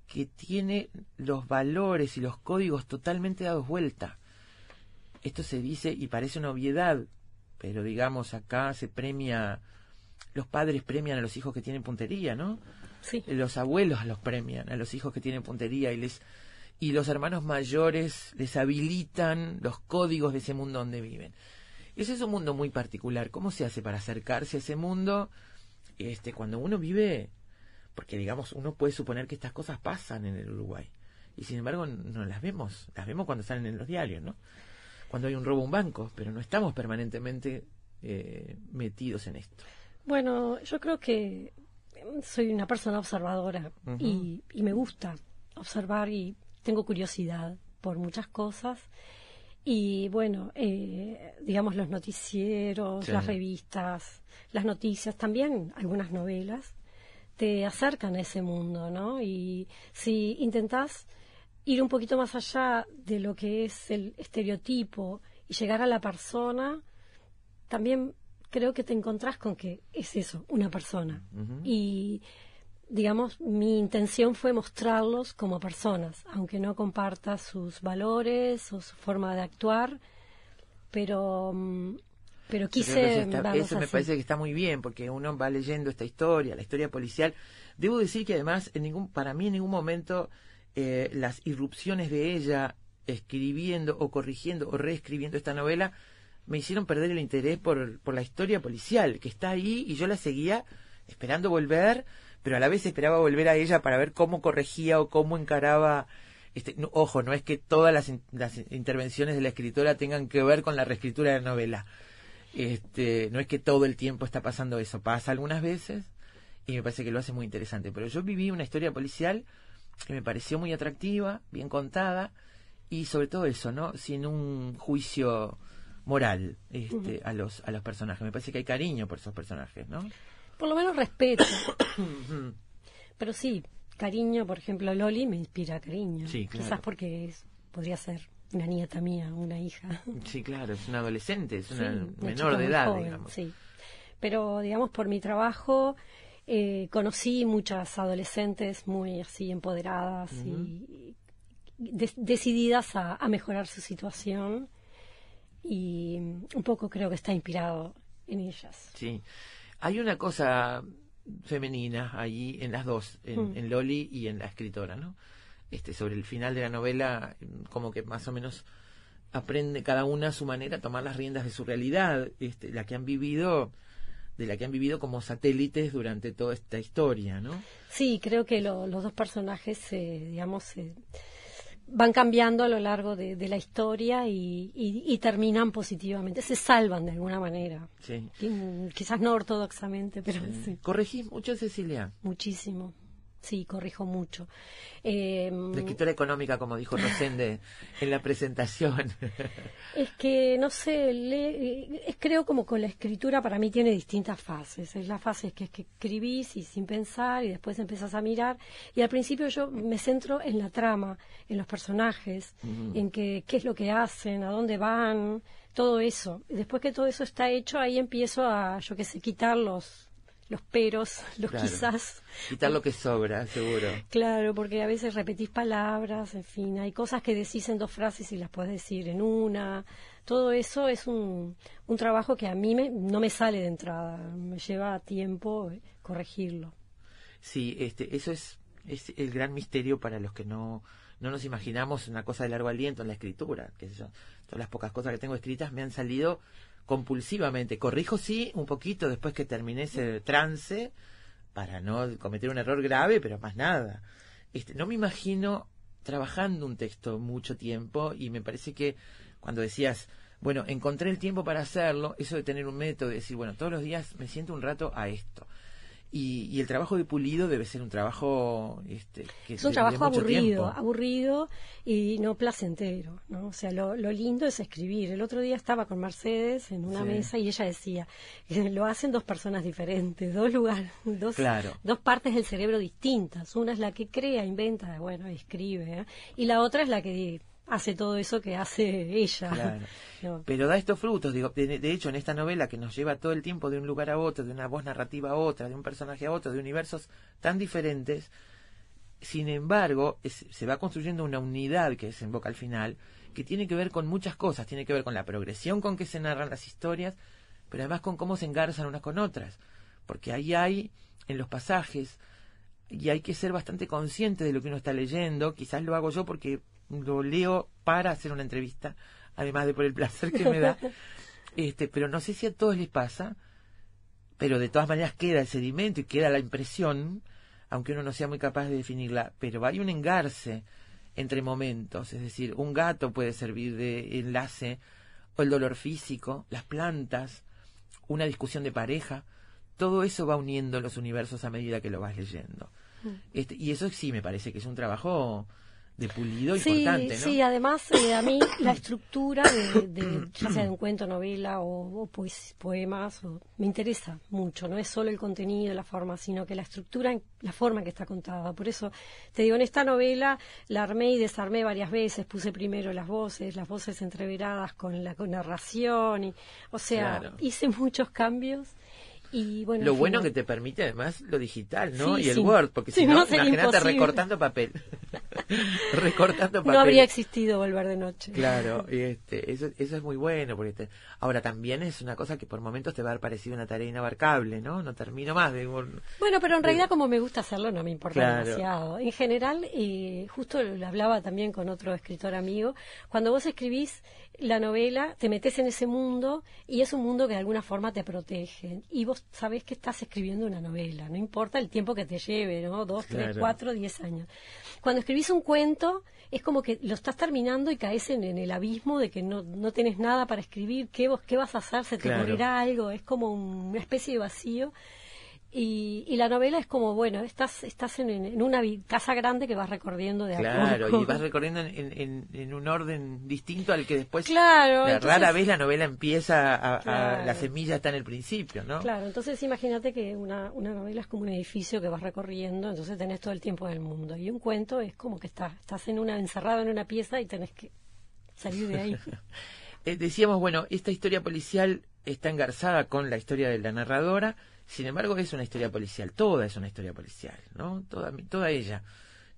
que tiene los valores y los códigos totalmente dados vuelta. Esto se dice y parece una obviedad, pero digamos acá se premia, los padres premian a los hijos que tienen puntería, ¿no? Sí. Los abuelos los premian a los hijos que tienen puntería y les y los hermanos mayores les habilitan los códigos de ese mundo donde viven. Ese es un mundo muy particular. ¿Cómo se hace para acercarse a ese mundo? Este, cuando uno vive, porque digamos, uno puede suponer que estas cosas pasan en el Uruguay. Y sin embargo no las vemos, las vemos cuando salen en los diarios, ¿no? Cuando hay un robo a un banco, pero no estamos permanentemente eh, metidos en esto. Bueno, yo creo que soy una persona observadora y, y me gusta observar y tengo curiosidad por muchas cosas. Y bueno, eh, digamos los noticieros, Sí. las revistas, las noticias, también algunas novelas, te acercan a ese mundo, ¿no? Y si intentás ir un poquito más allá de lo que es el estereotipo y llegar a la persona, también creo que te encontrás con que es eso, una persona. Y, digamos, mi intención fue mostrarlos como personas, aunque no comparta sus valores o su forma de actuar, pero, mm, pero quise eso, está- eso me así. parece que está muy bien, porque uno va leyendo esta historia, la historia policial. Debo decir que además, en ningún, para mí en ningún momento eh, las irrupciones de ella escribiendo o corrigiendo o reescribiendo esta novela me hicieron perder el interés por, por la historia policial, que está ahí y yo la seguía esperando volver, pero a la vez esperaba volver a ella para ver cómo corregía o cómo encaraba. Este, no, ojo, no es que todas las, in- las intervenciones de la escritora tengan que ver con la reescritura de la novela. Este, no es que todo el tiempo está pasando eso, pasa algunas veces y me parece que lo hace muy interesante. Pero yo viví una historia policial que me pareció muy atractiva, bien contada y sobre todo eso, ¿no? Sin un juicio moral este, a los a los personajes. Me parece que hay cariño por esos personajes, ¿no? Por lo menos respeto. Pero sí, cariño, por ejemplo, Loli me inspira cariño. Sí, claro. Quizás porque es- podría ser una nieta mía, una hija. Sí, claro, es una adolescente, es una Sí, menor de edad, joven, digamos. Sí. Pero, digamos, por mi trabajo eh, conocí muchas adolescentes muy así empoderadas y de- decididas a, a mejorar su situación y un poco creo que está inspirado en ellas. Sí. Hay una cosa femenina allí en las dos, en, Mm. en Loli y en la escritora, ¿no? Este, sobre el final de la novela, como que más o menos aprende cada una a su manera a tomar las riendas de su realidad, este, la que han vivido, de la que han vivido como satélites durante toda esta historia, ¿no? Sí, creo que lo- los dos personajes, eh, digamos, eh, van cambiando a lo largo de, de la historia y, y- y terminan positivamente, se salvan de alguna manera. Sí. Qui- Quizás no ortodoxamente, pero sí. ¿Corregís mucho, Cecilia? Muchísimo. Sí, corrijo mucho. Eh, La escritora económica, como dijo Rosende en la presentación. Es que, no sé, le- es, creo como con la escritura para mí tiene distintas fases. Es la fase que es que escribís y sin pensar y después empezás a mirar. Y al principio yo me centro en la trama, en los personajes, en que, qué es lo que hacen, a dónde van, todo eso. Después que todo eso está hecho, ahí empiezo a, yo qué sé, quitar los, los peros, los Claro. quizás. Quitar lo que sobra, seguro. Claro, porque a veces repetís palabras, en fin, hay cosas que decís en dos frases y las puedes decir en una. Todo eso es un, un trabajo que a mí me- no me sale de entrada, me lleva tiempo eh, corregirlo. Sí, este, eso es, es el gran misterio para los que no, no nos imaginamos una cosa de largo aliento en la escritura. sé yo. Todas las pocas cosas que tengo escritas me han salido compulsivamente. Corrijo sí un poquito después que terminé ese trance para no cometer un error grave, pero más nada. Este, no me imagino trabajando un texto mucho tiempo y me parece que cuando decías, bueno, encontré el tiempo para hacerlo, eso de tener un método, de decir, bueno, todos los días me siento un rato a esto. Y, y el trabajo de pulido debe ser un trabajo este, que Es un trabajo aburrido, tiempo. aburrido y no placentero, ¿no? O sea, lo, lo lindo es escribir. El otro día estaba con Mercedes en una Sí. mesa y ella decía, que lo hacen dos personas diferentes, dos lugares, dos, Claro. dos partes del cerebro distintas. Una es la que crea, inventa, bueno, escribe, ¿eh? y la otra es la que hace todo eso que hace ella. Claro. No. Pero da estos frutos, digo, de, de hecho en esta novela que nos lleva todo el tiempo de un lugar a otro, de una voz narrativa a otra, de un personaje a otro, de universos tan diferentes, sin embargo, es- se va construyendo una unidad que desemboca al final, que tiene que ver con muchas cosas, tiene que ver con la progresión con que se narran las historias, pero además con cómo se engarzan unas con otras, porque ahí hay, en los pasajes, y hay que ser bastante consciente de lo que uno está leyendo, quizás lo hago yo porque lo leo para hacer una entrevista, además de por el placer que me da, este, pero no sé si a todos les pasa, pero de todas maneras queda el sedimento y queda la impresión, aunque uno no sea muy capaz de definirla, pero hay un engarce entre momentos, es decir, un gato puede servir de enlace, o el dolor físico, las plantas, una discusión de pareja, todo eso va uniendo los universos a medida que lo vas leyendo. Este, y eso sí me parece que es un trabajo de pulido Sí, importante, ¿no? sí, además eh, a mí la estructura de, de- ya sea de un cuento, novela o, o poes- poemas o- me interesa mucho, no es solo el contenido, la forma, sino que la estructura, la forma en que está contada. Por eso te digo, en esta novela la armé y desarmé varias veces, puse primero las voces, las voces entreveradas con la con narración, y, o sea, Claro. hice muchos cambios. Y bueno, lo bueno final- que te permite además lo digital, ¿no? Sí, y el sí. Word, porque si no, no, imagínate recortando papel. recortando papel. no habría existido volver de noche. Claro, y este, eso, eso es muy bueno. Porque te- ahora también es una cosa que por momentos te va a haber parecido una tarea inabarcable, ¿no? No termino más de un- Bueno, pero en realidad como me gusta hacerlo no me importa Claro. demasiado. En general, eh, justo lo hablaba también con otro escritor amigo, cuando vos escribís la novela, te metes en ese mundo y es un mundo que de alguna forma te protege. Y vos sabés que estás escribiendo una novela, no importa el tiempo que te lleve, ¿no? Dos, tres, cuatro, diez años. Cuando escribís un cuento, es como que lo estás terminando y caes en, en el abismo de que no, no tenés nada para escribir, ¿qué, vos, qué vas a hacer? ¿Se te Claro. ocurrirá algo? Es como un- una especie de vacío. Y, y la novela es como, bueno, estás, estás en, en una casa grande que vas recorriendo de a Claro, poco. y vas recorriendo en, en- en- en un orden distinto al que después... Claro, la- entonces- rara vez la novela empieza a, a-. La semilla está en el principio, ¿no? Claro, entonces imagínate que una, una novela es como un edificio que vas recorriendo, entonces tenés todo el tiempo del mundo. Y un cuento es como que estás, estás en una, encerrado en una pieza y tenés que salir de ahí. Eh, decíamos, bueno, esta historia policial está engarzada con la historia de la narradora, sin embargo es una historia policial, toda es una historia policial, ¿no? Toda, toda ella.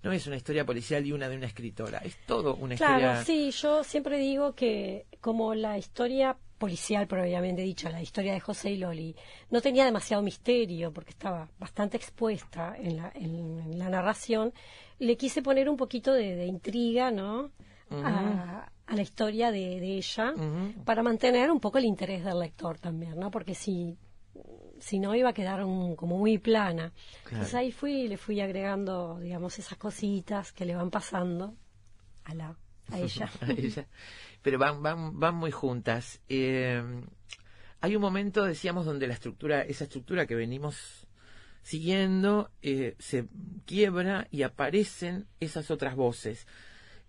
no es una historia policial y una de una escritora, es todo una Claro, historia... sí, yo siempre digo que como la historia policial propiamente dicha, la historia de José y Loli, no tenía demasiado misterio porque estaba bastante expuesta en la, en la narración, le quise poner un poquito de, de intriga, ¿no? a, a la historia de, de ella para mantener un poco el interés del lector también, ¿no? Porque si si no iba a quedar un- como muy plana. Entonces ahí fui y le fui agregando, digamos, esas cositas que le van pasando a la a ella. a ella. Pero van, van, van muy juntas. Eh, hay un momento, decíamos, donde la estructura, esa estructura que venimos siguiendo, eh, se quiebra y aparecen esas otras voces.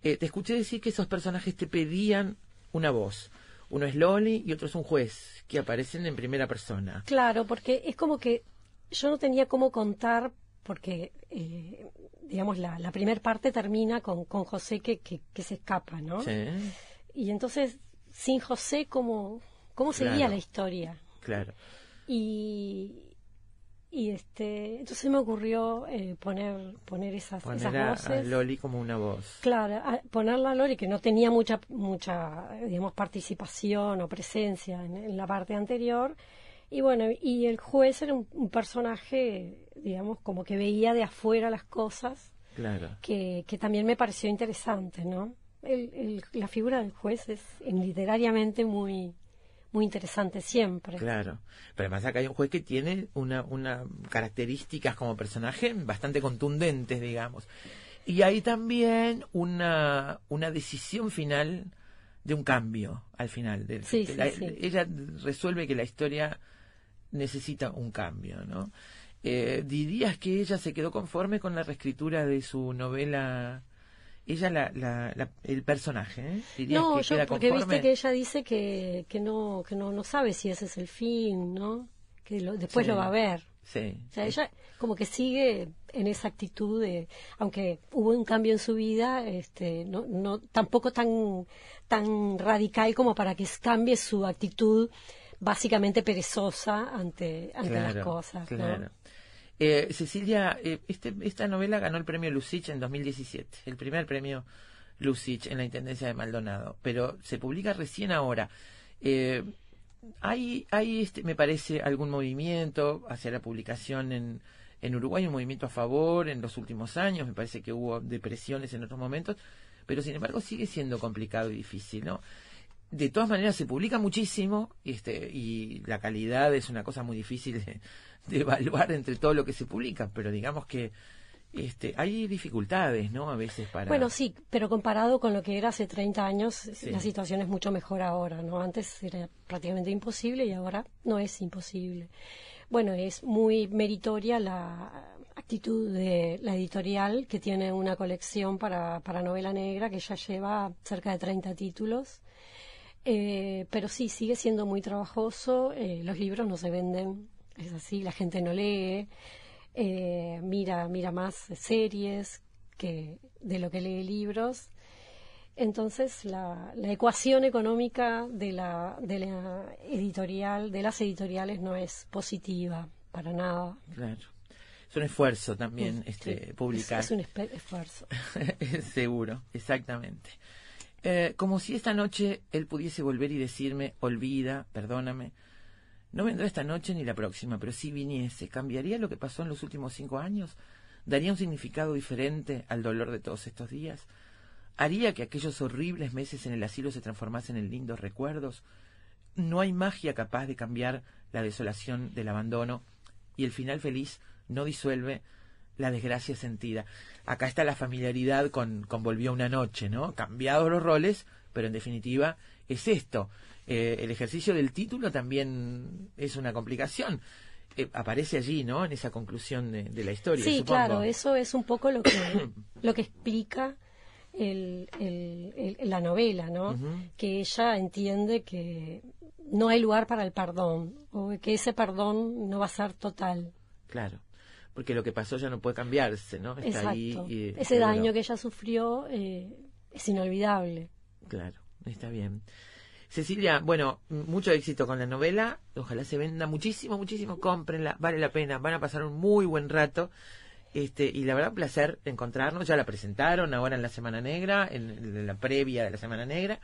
Eh, te escuché decir que esos personajes te pedían una voz. Uno es Loli y otro es un juez, que aparecen en primera persona. Claro, porque es como que yo no tenía cómo contar, porque, eh, digamos, la, la primera parte termina con, con José que, que, que se escapa, ¿no? Sí, Y entonces, sin José, ¿cómo, cómo seguía Claro. la historia? claro. Y, y este, entonces me ocurrió eh, poner, poner esas, Poner esas a, a voces. Loli como una voz. Claro, a- ponerla a Lori, que no tenía mucha, mucha, digamos, participación o presencia en, en la parte anterior. Y bueno, y el juez era un, un personaje, digamos, como que veía de afuera las cosas, Claro. que, que también me pareció interesante, ¿no? El, el- la figura del juez es en- literariamente muy, muy interesante siempre. Claro. Pero además acá hay un juez que tiene una, una características como personaje bastante contundentes, digamos. Y hay también una, una decisión final de un cambio al final. del- Sí, de sí, la- sí. Ella resuelve que la historia necesita un cambio, ¿no? Eh, ¿Dirías que ella se quedó conforme con la reescritura de su novela? Ella, la, la, la- el personaje, ¿eh? ¿Dirías No, que yo, porque conforme? viste que ella dice que, que no, que no, no sabe si ese es el fin, ¿no? Que lo- después Sí. lo va a ver. Sí. O sea, ella como que sigue en esa actitud de, aunque hubo un cambio en su vida, este, no, no, tampoco tan, tan radical como para que cambie su actitud básicamente perezosa ante, ante las Claro, cosas. ¿no? Eh, Cecilia, eh, este, esta novela ganó el premio Lucich en 2017, el primer premio Lucich en la Intendencia de Maldonado, pero se publica recién ahora. Eh, hay, hay este, me parece, algún movimiento hacia la publicación en, en Uruguay, un movimiento a favor en los últimos años, me parece que hubo depresiones en otros momentos, pero sin embargo sigue siendo complicado y difícil, ¿no? De todas maneras se publica muchísimo este, y la calidad es una cosa muy difícil de, de evaluar entre todo lo que se publica, pero digamos que este, hay dificultades, ¿no? A veces para... Bueno, sí, pero comparado con lo que era hace 30 años, Sí. la situación es mucho mejor ahora, ¿no? Antes era prácticamente imposible y ahora no es imposible. Bueno, es muy meritoria la actitud de la editorial que tiene una colección para, para novela negra que ya lleva cerca de 30 títulos. Eh, pero sí, sigue siendo muy trabajoso, eh, los libros no se venden, es así, la gente no lee, eh, mira, mira más series que de lo que lee libros. Entonces, la, la ecuación económica de la, de la editorial, de las editoriales, no es positiva para nada. Claro. Es un esfuerzo también Sí, este, sí, publicar. Es, un esfuerzo. Seguro, exactamente. Eh, como si esta noche él pudiese volver y decirme, olvida, perdóname. No vendrá esta noche ni la próxima, pero si viniese, ¿cambiaría lo que pasó en los últimos cinco años? ¿Daría un significado diferente al dolor de todos estos días? ¿Haría que aquellos horribles meses en el asilo se transformasen en lindos recuerdos? No hay magia capaz de cambiar la desolación del abandono y el final feliz no disuelve la desgracia sentida. Acá está la familiaridad con, con Volvió una noche, ¿no? Cambiados los roles, pero en definitiva es esto. Eh, el ejercicio del título también es una complicación. Eh, aparece allí, ¿no? En esa conclusión de, de la historia. Sí, supongo. claro, eso es un poco lo que, lo que explica el, el- el- la novela, ¿no? Que ella entiende que no hay lugar para el perdón, o que ese perdón no va a ser total. Claro. Porque lo que pasó ya no puede cambiarse, ¿no? Está Exacto. ahí y- ese daño que ella sufrió eh, es inolvidable. Claro, está bien. Cecilia, bueno, mucho éxito con la novela. Ojalá se venda muchísimo, muchísimo. Cómprenla, vale la pena. Van a pasar un muy buen rato. Este, y la verdad, un placer encontrarnos. Ya la presentaron ahora en la Semana Negra, en, en la previa de la Semana Negra.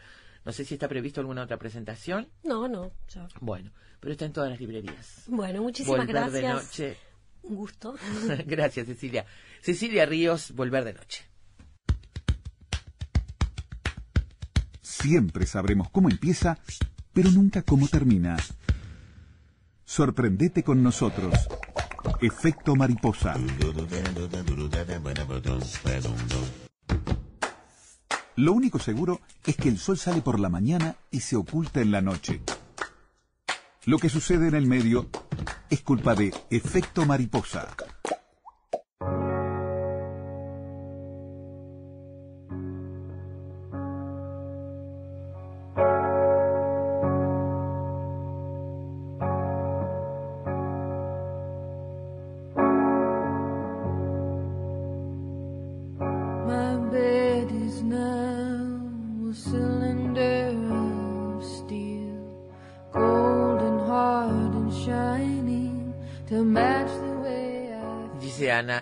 No sé si está previsto alguna otra presentación. No, no. ya. Bueno, pero está en todas las librerías. Bueno, muchísimas Volver de gracias. noche. Un gusto. Gracias, Cecilia. Cecilia Ríos, Volver de noche. Siempre sabremos cómo empieza, pero nunca cómo termina. Sorprendete con nosotros. Efecto mariposa. Lo único seguro es que el sol sale por la mañana y se oculta en la noche. Lo que sucede en el medio es culpa de efecto mariposa.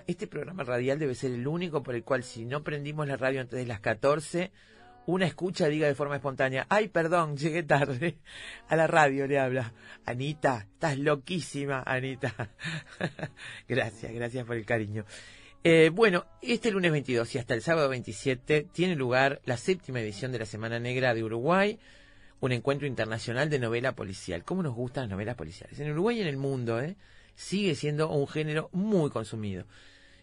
Este programa radial debe ser el único por el cual si no prendimos la radio antes de las 14, una escucha diga de forma espontánea, ay, perdón, llegué tarde. A la radio le habla, Anita, estás loquísima, Anita. gracias, gracias por el cariño. Eh, bueno, este lunes 22 y hasta el sábado 27 tiene lugar la séptima edición de la Semana Negra de Uruguay, un encuentro internacional de novela policial. ¿Cómo nos gustan las novelas policiales? En Uruguay y en el mundo, ¿eh? Sigue siendo un género muy consumido.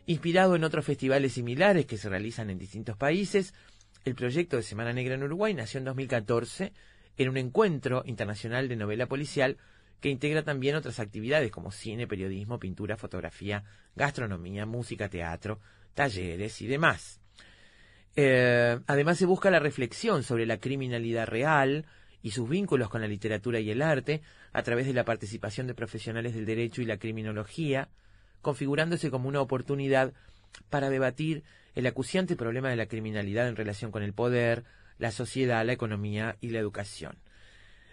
Inspirado en otros festivales similares que se realizan en distintos países, el proyecto de Semana Negra en Uruguay nació en 2014 en un encuentro internacional de novela policial que integra también otras actividades como cine, periodismo, pintura, fotografía, gastronomía, música, teatro, talleres y demás. Eh, además se busca la reflexión sobre la criminalidad real y sus vínculos con la literatura y el arte a través de la participación de profesionales del derecho y la criminología, configurándose como una oportunidad para debatir el acuciante problema de la criminalidad en relación con el poder, la sociedad, la economía y la educación.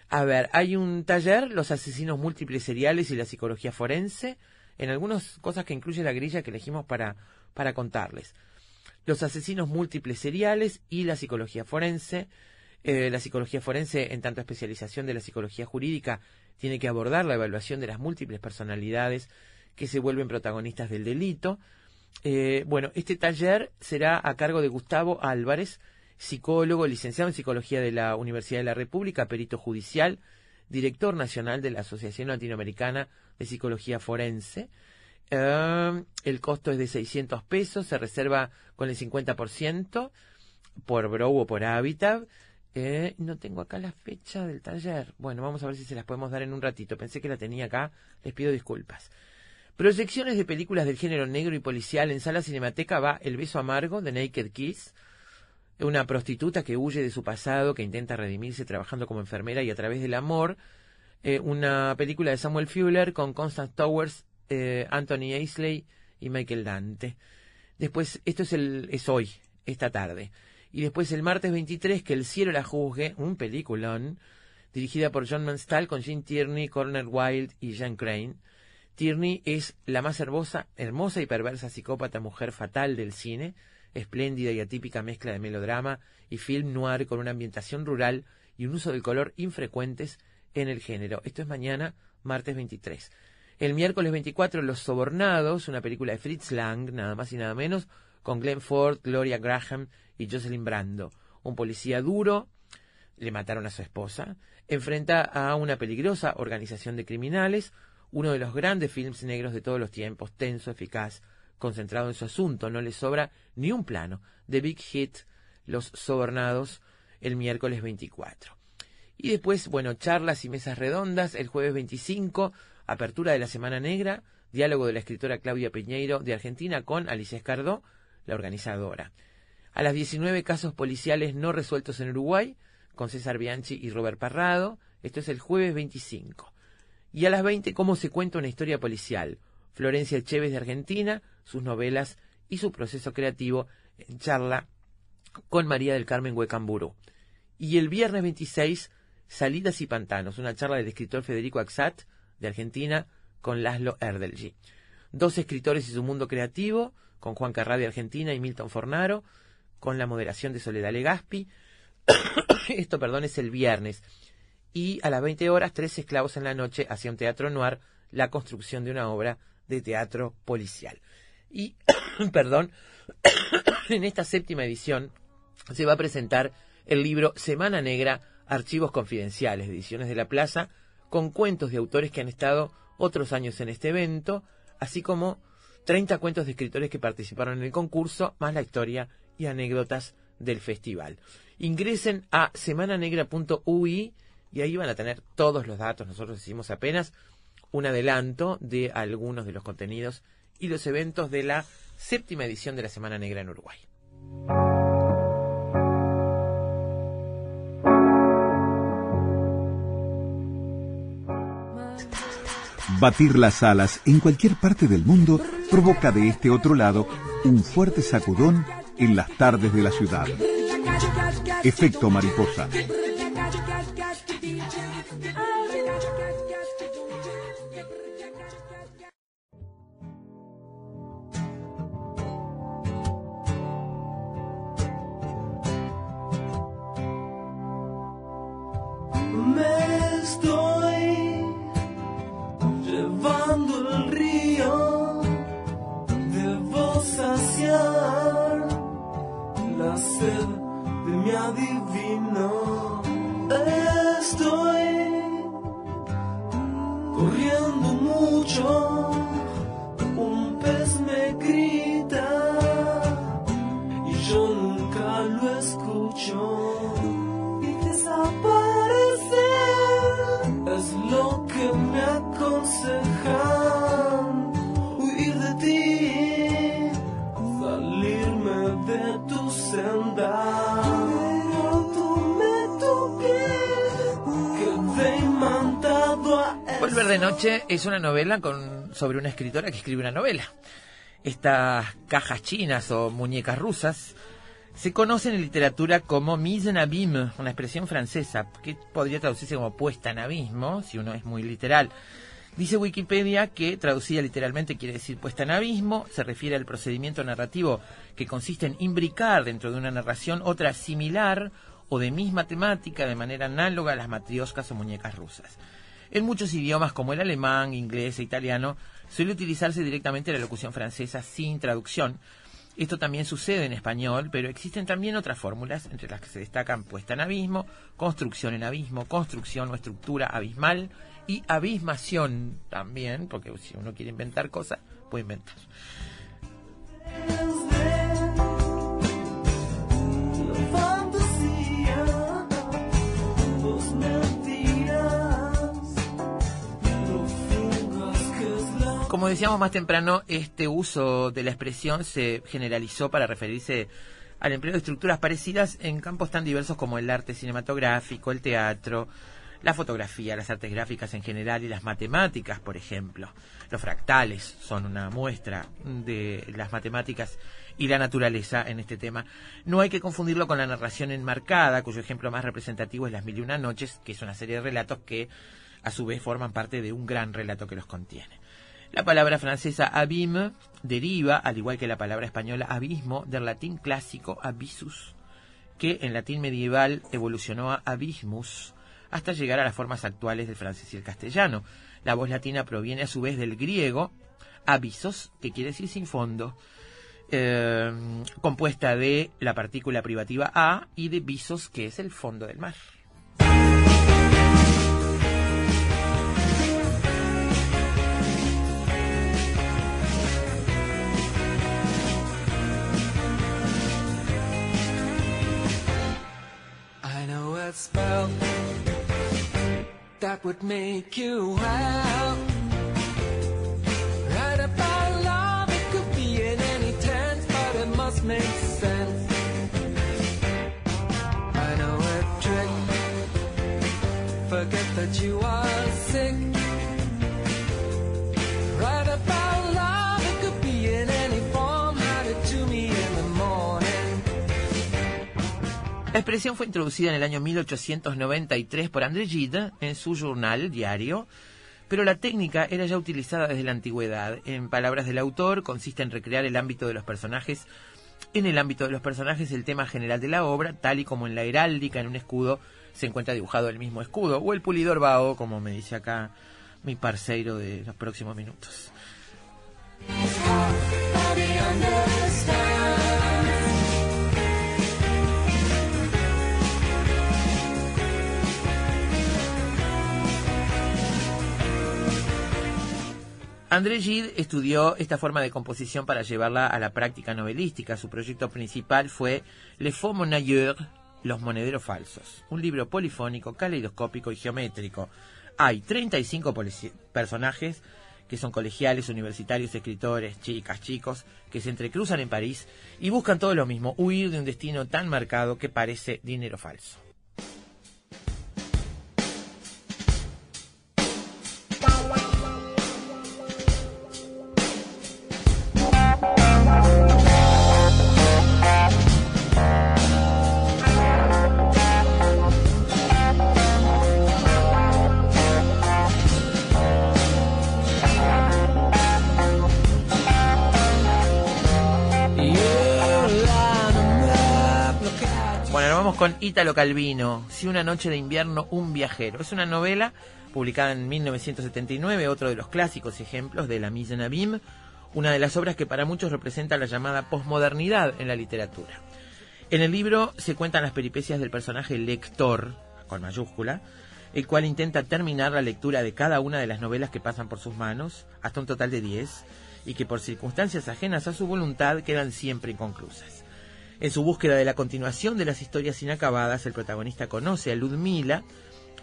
A ver, hay un taller, los asesinos múltiples seriales y la psicología forense, en algunas cosas que incluye la grilla que elegimos para, para contarles. Los asesinos múltiples seriales y la psicología forense. Eh, la psicología forense, en tanto especialización de la psicología jurídica, tiene que abordar la evaluación de las múltiples personalidades que se vuelven protagonistas del delito. Eh, bueno, este taller será a cargo de Gustavo Álvarez, psicólogo, licenciado en psicología de la Universidad de la República, perito judicial, director nacional de la Asociación Latinoamericana de Psicología Forense. Eh, el costo es de 600 pesos, se reserva con el 50% por Brow o por Habitat. Eh, no tengo acá la fecha del taller. Bueno, vamos a ver si se las podemos dar en un ratito. Pensé que la tenía acá, les pido disculpas. Proyecciones de películas del género negro y policial en sala cinemateca va El beso amargo de Naked Kiss, una prostituta que huye de su pasado, que intenta redimirse trabajando como enfermera y a través del amor, eh, una película de Samuel Fuller con Constance Towers, eh, Anthony Aisley y Michael Dante. Después, esto es, el, es hoy, esta tarde. Y después el martes 23, Que el cielo la juzgue, un peliculón, dirigida por John Manstal con Gene Tierney, Corner Wilde y Jean Crane. Tierney es la más hermosa, hermosa y perversa psicópata mujer fatal del cine, espléndida y atípica mezcla de melodrama y film noir con una ambientación rural y un uso del color infrecuentes en el género. Esto es mañana, martes 23. El miércoles 24, Los Sobornados, una película de Fritz Lang, nada más y nada menos, con Glenn Ford, Gloria Graham y Jocelyn Brando. Un policía duro, le mataron a su esposa, enfrenta a una peligrosa organización de criminales, uno de los grandes films negros de todos los tiempos, tenso, eficaz, concentrado en su asunto, no le sobra ni un plano. The Big Hit, Los Sobornados, el miércoles 24. Y después, bueno, charlas y mesas redondas, el jueves 25, apertura de la Semana Negra, diálogo de la escritora Claudia Peñeiro de Argentina con Alicia Escardó, la organizadora. A las 19 casos policiales no resueltos en Uruguay, con César Bianchi y Robert Parrado, esto es el jueves 25. Y a las 20, cómo se cuenta una historia policial. Florencia Chévez de Argentina, sus novelas y su proceso creativo en charla con María del Carmen Huecamburu. Y el viernes 26, Salidas y Pantanos, una charla del escritor Federico Axat de Argentina con Laszlo Erdelji. Dos escritores y su mundo creativo, con Juan Carrá de Argentina y Milton Fornaro, con la moderación de Soledad Legaspi. Esto, perdón, es el viernes. Y a las 20 horas, Tres esclavos en la noche hacia un teatro noir, la construcción de una obra de teatro policial. Y, perdón, en esta séptima edición se va a presentar el libro Semana Negra, Archivos Confidenciales, Ediciones de la Plaza, con cuentos de autores que han estado otros años en este evento, así como 30 cuentos de escritores que participaron en el concurso, más la historia y anécdotas del festival. Ingresen a semananegra.ui y ahí van a tener todos los datos. Nosotros hicimos apenas un adelanto de algunos de los contenidos y los eventos de la séptima edición de la Semana Negra en Uruguay. Batir las alas en cualquier parte del mundo provoca de este otro lado un fuerte sacudón en las tardes de la ciudad. Efecto mariposa. Es una novela sobre una escritora que escribe una novela. Estas cajas chinas o muñecas rusas se conocen en literatura como mise en abîme, una expresión francesa que podría traducirse como puesta en abismo, si uno es muy literal. Dice Wikipedia que traducida literalmente quiere decir puesta en abismo, se refiere al procedimiento narrativo que consiste en imbricar dentro de una narración otra similar o de misma temática de manera análoga a las matrioscas o muñecas rusas. En muchos idiomas como el alemán, inglés e italiano suele utilizarse directamente la locución francesa sin traducción. Esto también sucede en español, pero existen también otras fórmulas, entre las que se destacan puesta en abismo, construcción en abismo, construcción o estructura abismal y abismación también, porque si uno quiere inventar cosas, puede inventar. Como decíamos más temprano, este uso de la expresión se generalizó para referirse al empleo de estructuras parecidas en campos tan diversos como el arte cinematográfico, el teatro, la fotografía, las artes gráficas en general y las matemáticas, por ejemplo. Los fractales son una muestra de las matemáticas y la naturaleza en este tema. No hay que confundirlo con la narración enmarcada, cuyo ejemplo más representativo es Las Mil y Una Noches, que es una serie de relatos que a su vez forman parte de un gran relato que los contiene. La palabra francesa abîme deriva, al igual que la palabra española abismo, del latín clásico abyssus, que en latín medieval evolucionó a abismus, hasta llegar a las formas actuales del francés y el castellano. La voz latina proviene a su vez del griego abyssos, que quiere decir sin fondo, eh, compuesta de la partícula privativa a y de visos, que es el fondo del mar. A spell that would make you well. Right about love, it could be in any tense, but it must make La expresión fue introducida en el año 1893 por André Gide en su journal diario Pero la técnica era ya utilizada desde la antigüedad. En palabras del autor, consiste en recrear el ámbito de los personajes. En el ámbito de los personajes, el tema general de la obra, tal y como en la heráldica, en un escudo, se encuentra dibujado el mismo escudo, o el pulidor bao, como me dice acá mi parceiro de los próximos minutos. André Gide estudió esta forma de composición para llevarla a la práctica novelística. Su proyecto principal fue Le Faux Monnailleurs, Los Monederos Falsos, un libro polifónico, caleidoscópico y geométrico. Hay 35 polici- personajes que son colegiales, universitarios, escritores, chicas, chicos, que se entrecruzan en París y buscan todo lo mismo, huir de un destino tan marcado que parece dinero falso. Con Ítalo Calvino, Si una noche de invierno, un viajero. Es una novela publicada en 1979, otro de los clásicos ejemplos de la mise en abîme, una de las obras que para muchos representa la llamada posmodernidad en la literatura. En el libro se cuentan las peripecias del personaje lector, con mayúscula, el cual intenta terminar la lectura de cada una de las novelas que pasan por sus manos, hasta un total de 10, y que por circunstancias ajenas a su voluntad quedan siempre inconclusas. En su búsqueda de la continuación de las historias inacabadas, el protagonista conoce a Ludmila,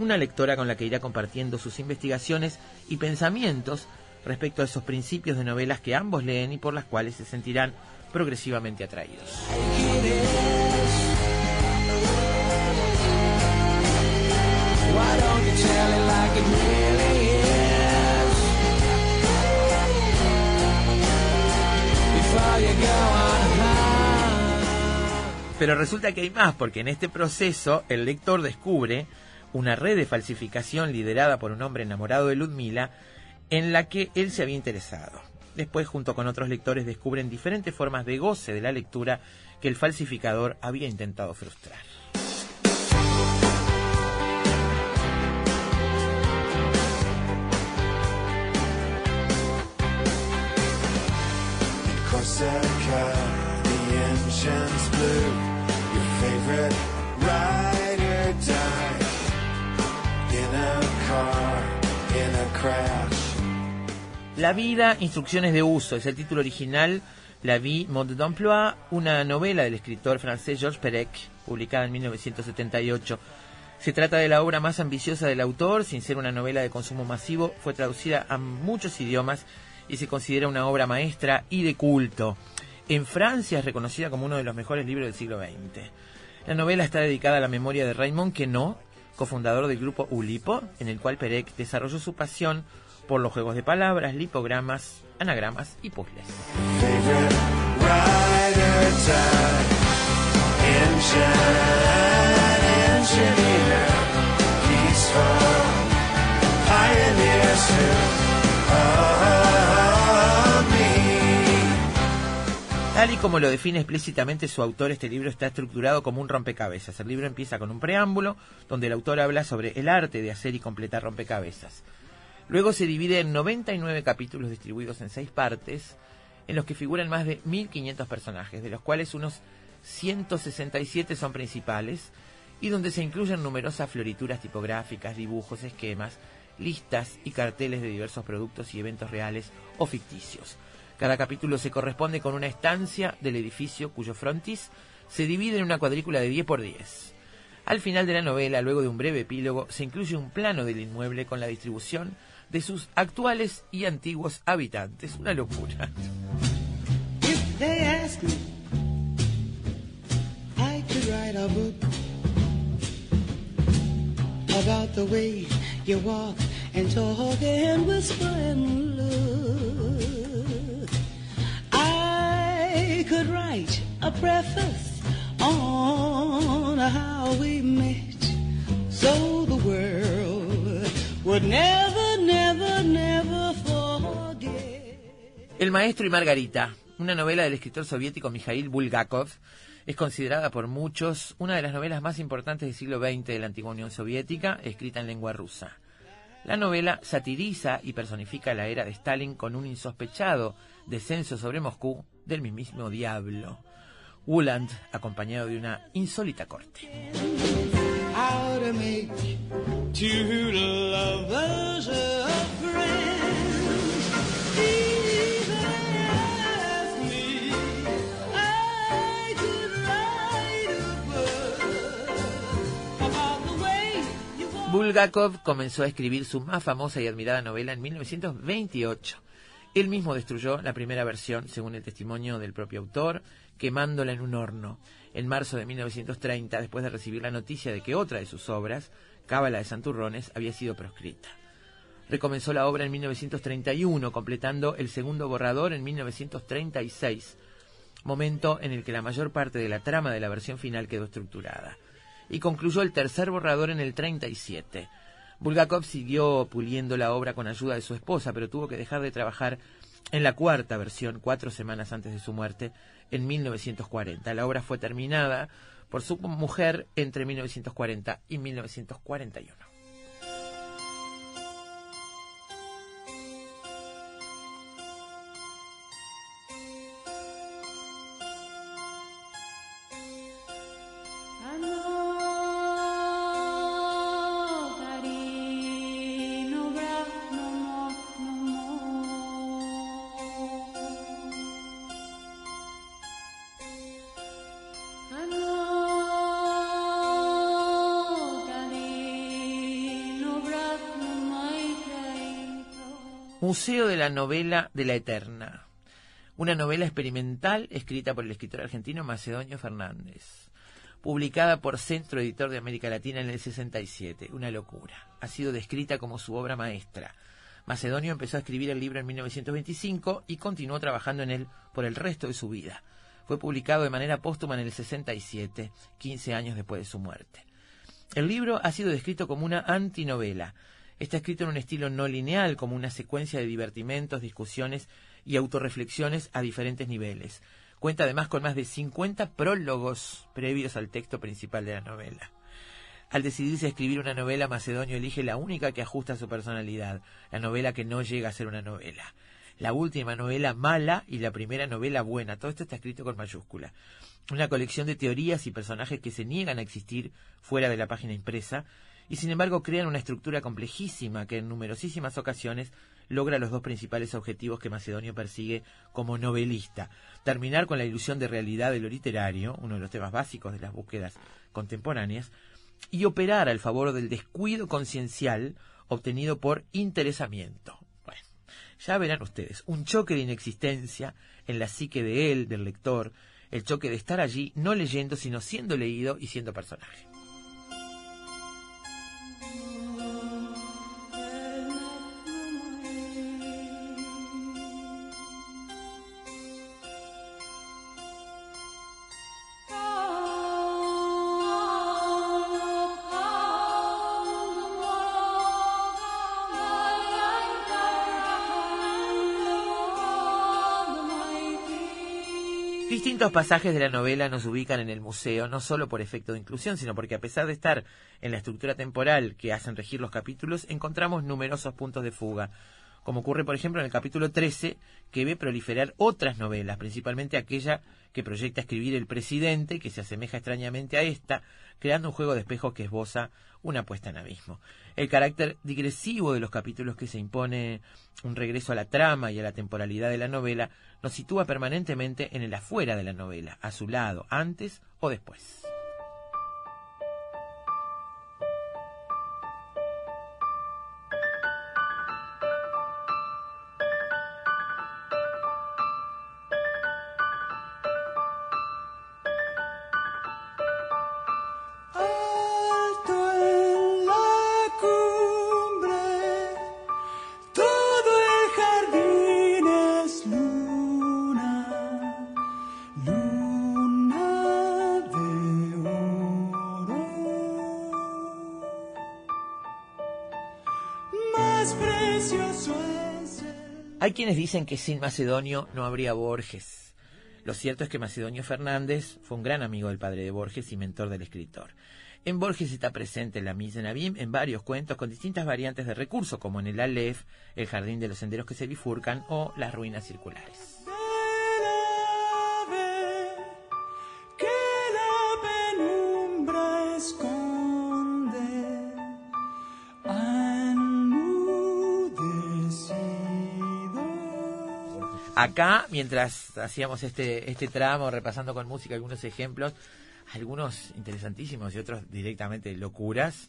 una lectora con la que irá compartiendo sus investigaciones y pensamientos respecto a esos principios de novelas que ambos leen y por las cuales se sentirán progresivamente atraídos. Pero resulta que hay más, porque en este proceso el lector descubre una red de falsificación liderada por un hombre enamorado de Ludmila en la que él se había interesado. Después, junto con otros lectores, descubren diferentes formas de goce de la lectura que el falsificador había intentado frustrar. La vida, instrucciones de uso, es el título original. La vie, mode d'emploi, una novela del escritor francés Georges Perec, publicada en 1978. Se trata de la obra más ambiciosa del autor, sin ser una novela de consumo masivo, fue traducida a muchos idiomas y se considera una obra maestra y de culto. En Francia es reconocida como uno de los mejores libros del siglo XX. La novela está dedicada a la memoria de Raymond Queneau, cofundador del grupo Ulipo, en el cual Perec desarrolló su pasión por los juegos de palabras, lipogramas, anagramas y puzzles. Tal y como lo define explícitamente su autor, este libro está estructurado como un rompecabezas. El libro empieza con un preámbulo donde el autor habla sobre el arte de hacer y completar rompecabezas. Luego se divide en 99 capítulos distribuidos en seis partes, en los que figuran más de 1500 personajes, de los cuales unos 167 son principales, y donde se incluyen numerosas florituras tipográficas, dibujos, esquemas, listas y carteles de diversos productos y eventos reales o ficticios. Cada capítulo se corresponde con una estancia del edificio cuyo frontis se divide en una cuadrícula de 10 por 10. Al final de la novela, luego de un breve epílogo, se incluye un plano del inmueble con la distribución de sus actuales y antiguos habitantes. Una locura. Could write a preface on how we met, so the world would never, never El maestro y Margarita, una novela del escritor soviético Mikhail Bulgakov, es considerada por muchos una de las novelas más importantes del siglo XX de la antigua Unión Soviética, escrita en lengua rusa. La novela satiriza y personifica la era de Stalin con un insospechado descenso sobre Moscú del mismísimo diablo. Wuland, acompañado de una insólita corte. Bulgakov comenzó a escribir su más famosa y admirada novela en 1928. Él mismo destruyó la primera versión, según el testimonio del propio autor, quemándola en un horno. En marzo de 1930, después de recibir la noticia de que otra de sus obras, Cábala de Santurrones, había sido proscrita. Recomenzó la obra en 1931, completando el segundo borrador en 1936, momento en el que la mayor parte de la trama de la versión final quedó estructurada. Y concluyó el tercer borrador en el 37. Bulgakov siguió puliendo la obra con ayuda de su esposa, pero tuvo que dejar de trabajar en la cuarta versión cuatro semanas antes de su muerte, en 1940. La obra fue terminada por su mujer entre 1940 y 1941. La Novela de la Eterna. Una novela experimental escrita por el escritor argentino Macedonio Fernández. Publicada por Centro Editor de América Latina en el 67. Una locura. Ha sido descrita como su obra maestra. Macedonio empezó a escribir el libro en 1925 y continuó trabajando en él por el resto de su vida. Fue publicado de manera póstuma en el 67, 15 años después de su muerte. El libro ha sido descrito como una antinovela. Está escrito en un estilo no lineal, como una secuencia de divertimentos, discusiones y autorreflexiones a diferentes niveles. Cuenta además con más de 50 prólogos previos al texto principal de la novela. Al decidirse a escribir una novela, Macedonio elige la única que ajusta a su personalidad, la novela que no llega a ser una novela. La última novela mala y la primera novela buena. Todo esto está escrito con mayúscula. Una colección de teorías y personajes que se niegan a existir fuera de la página impresa y sin embargo crean una estructura complejísima que en numerosísimas ocasiones logra los dos principales objetivos que Macedonio persigue como novelista. Terminar con la ilusión de realidad de lo literario, uno de los temas básicos de las búsquedas contemporáneas, y operar al favor del descuido conciencial obtenido por interesamiento. Bueno, ya verán ustedes, un choque de inexistencia en la psique de él, del lector, el choque de estar allí no leyendo, sino siendo leído y siendo personaje. Distintos pasajes de la novela nos ubican en el museo, no solo por efecto de inclusión, sino porque a pesar de estar en la estructura temporal que hacen regir los capítulos, encontramos numerosos puntos de fuga, como ocurre por ejemplo en el capítulo 13, que ve proliferar otras novelas, principalmente aquella que proyecta escribir el presidente, que se asemeja extrañamente a esta, creando un juego de espejos que esboza una puesta en abismo. El carácter digresivo de los capítulos que se impone un regreso a la trama y a la temporalidad de la novela nos sitúa permanentemente en el afuera de la novela, a su lado, antes o después. Dicen que sin Macedonio no habría Borges. Lo cierto es que Macedonio Fernández fue un gran amigo del padre de Borges y mentor del escritor. En Borges está presente la Mise en en varios cuentos con distintas variantes de recurso, como en el Aleph, el jardín de los senderos que se bifurcan o las ruinas circulares. Acá, mientras hacíamos este, este tramo, repasando con música algunos ejemplos, algunos interesantísimos y otros directamente locuras,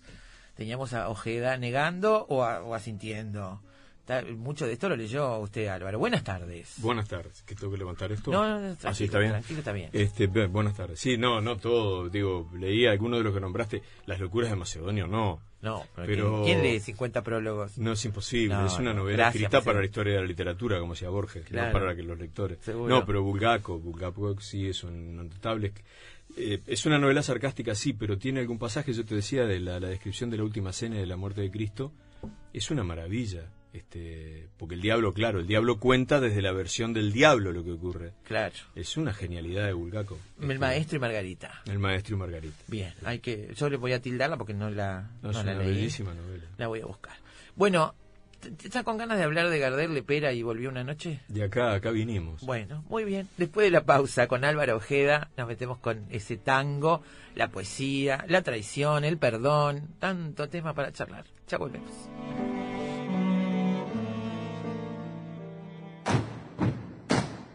teníamos a Ojeda negando o, a- o asintiendo. Está- mucho de esto lo leyó usted, Álvaro. Buenas tardes. Buenas tardes. ¿Que tengo que levantar esto? No, no, no, ¿Ah, sí, está bien? tranquilo, está bien. Este, bu- buenas tardes. Sí, no, no todo. Digo, leí algunos de los que nombraste. Las locuras de Macedonio, no. No, pero. ¿quién, lee 50 prólogos? No, es imposible. No, es una no, novela gracias, escrita Macedonio. para la historia de la literatura, como decía Borges, Claro. no para que los lectores. Seguro. No, pero Bulgaco, Bulgaco sí es un notable. eh, es una novela sarcástica, sí, pero tiene algún pasaje, yo te decía, de la, la descripción de la última cena y de la muerte de Cristo. Es una maravilla. Este, porque el diablo, claro, el diablo cuenta desde la versión del diablo lo que ocurre. Claro. Es una genialidad de Bulgaco. El maestro y Margarita. El maestro y Margarita. Bien, hay que, yo le voy a tildarla porque no la, No, no es la una leí. bellísima novela. La voy a buscar. Bueno, ¿t- t- ¿estás con ganas de hablar de Gardel, Lepera y Volvió una noche? De acá, acá vinimos. Bueno, muy bien. Después de la pausa con Álvaro Ojeda, nos metemos con ese tango, la poesía, la traición, el perdón, tanto tema para charlar. Ya volvemos.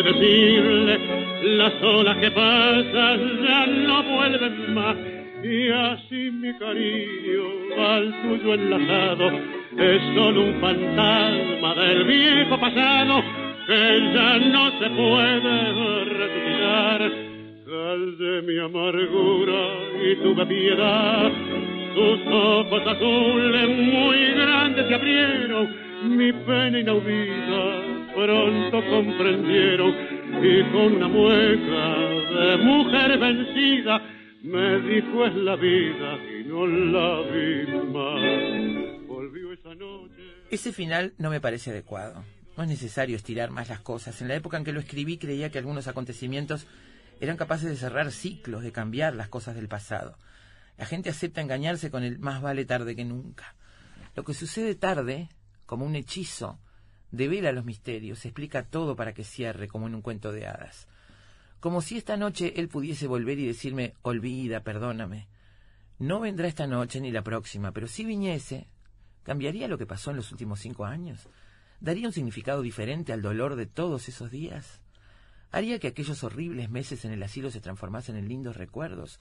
Quise decirle, las olas que pasan ya no vuelven más. Y así mi cariño al tuyo enlazado es solo un fantasma del viejo pasado que ya no se puede resucitar. Calde mi amargura y tuve piedad. Tus ojos azules muy grandes se abrieron, mi pena inaudita pronto comprendieron y con una mueca de mujer vencida me dijo es la vida y no la vi. Volvió esa noche. Ese final no me parece adecuado. No es necesario estirar más las cosas. En la época en que lo escribí creía que algunos acontecimientos eran capaces de cerrar ciclos, de cambiar las cosas del pasado. La gente acepta engañarse con el más vale tarde que nunca. Lo que sucede tarde, como un hechizo, devela los misterios, explica todo para que cierre, como en un cuento de hadas. Como si esta noche él pudiese volver y decirme, olvida, perdóname. No vendrá esta noche ni la próxima, pero si viniese, ¿cambiaría lo que pasó en los últimos cinco años? ¿Daría un significado diferente al dolor de todos esos días? ¿Haría que aquellos horribles meses en el asilo se transformasen en lindos recuerdos?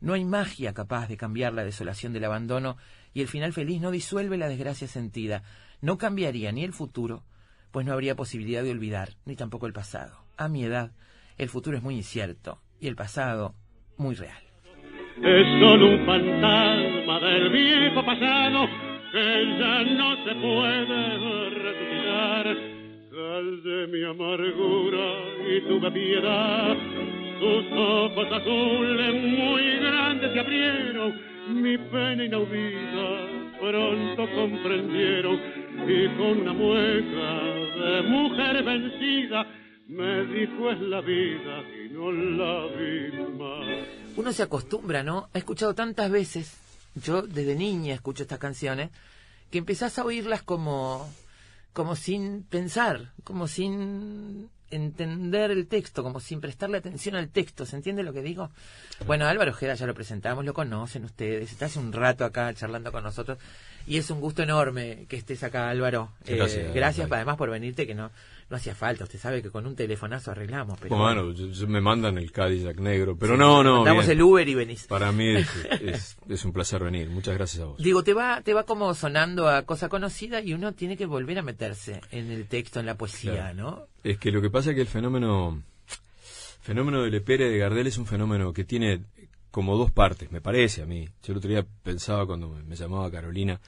No hay magia capaz de cambiar la desolación del abandono y el final feliz no disuelve la desgracia sentida. No cambiaría ni el futuro, pues no habría posibilidad de olvidar, ni tampoco el pasado. A mi edad, el futuro es muy incierto y el pasado muy real. Es solo un fantasma del viejo pasado que ya no se puede resucitar. Cal de mi amargura y tuve piedad, tus ojos azules muy grandes se abrieron, mi pena inaudita pronto comprendieron y con una mueca de mujer vencida me dijo es la vida y no la vi más. Uno se acostumbra, ¿no? He escuchado tantas veces, yo desde niña escucho estas canciones, que empezás a oírlas como, como sin pensar, como sin entender el texto, como sin prestarle atención al texto. ¿Se entiende lo que digo? Bueno, Álvaro Ojeda ya lo presentamos, lo conocen ustedes, está hace un rato acá charlando con nosotros y es un gusto enorme que estés acá, Álvaro. Sí, gracias, Eh, gracias Álvaro. además por venirte, que no, no hacía falta. Usted sabe que con un telefonazo arreglamos. Pero Bueno, yo- yo- me mandan el Cadillac negro, pero no, no. Bien. el Uber y venís. Para mí es, es- es un placer venir. Muchas gracias a vos. Digo, te va, te va como sonando a cosa conocida y uno tiene que volver a meterse en el texto, en la poesía, Claro. ¿no? Es que lo que pasa es que el fenómeno fenómeno de Lepere de Gardel es un fenómeno que tiene como dos partes, me parece a mí. Yo el otro día pensaba cuando me, llamaba Carolina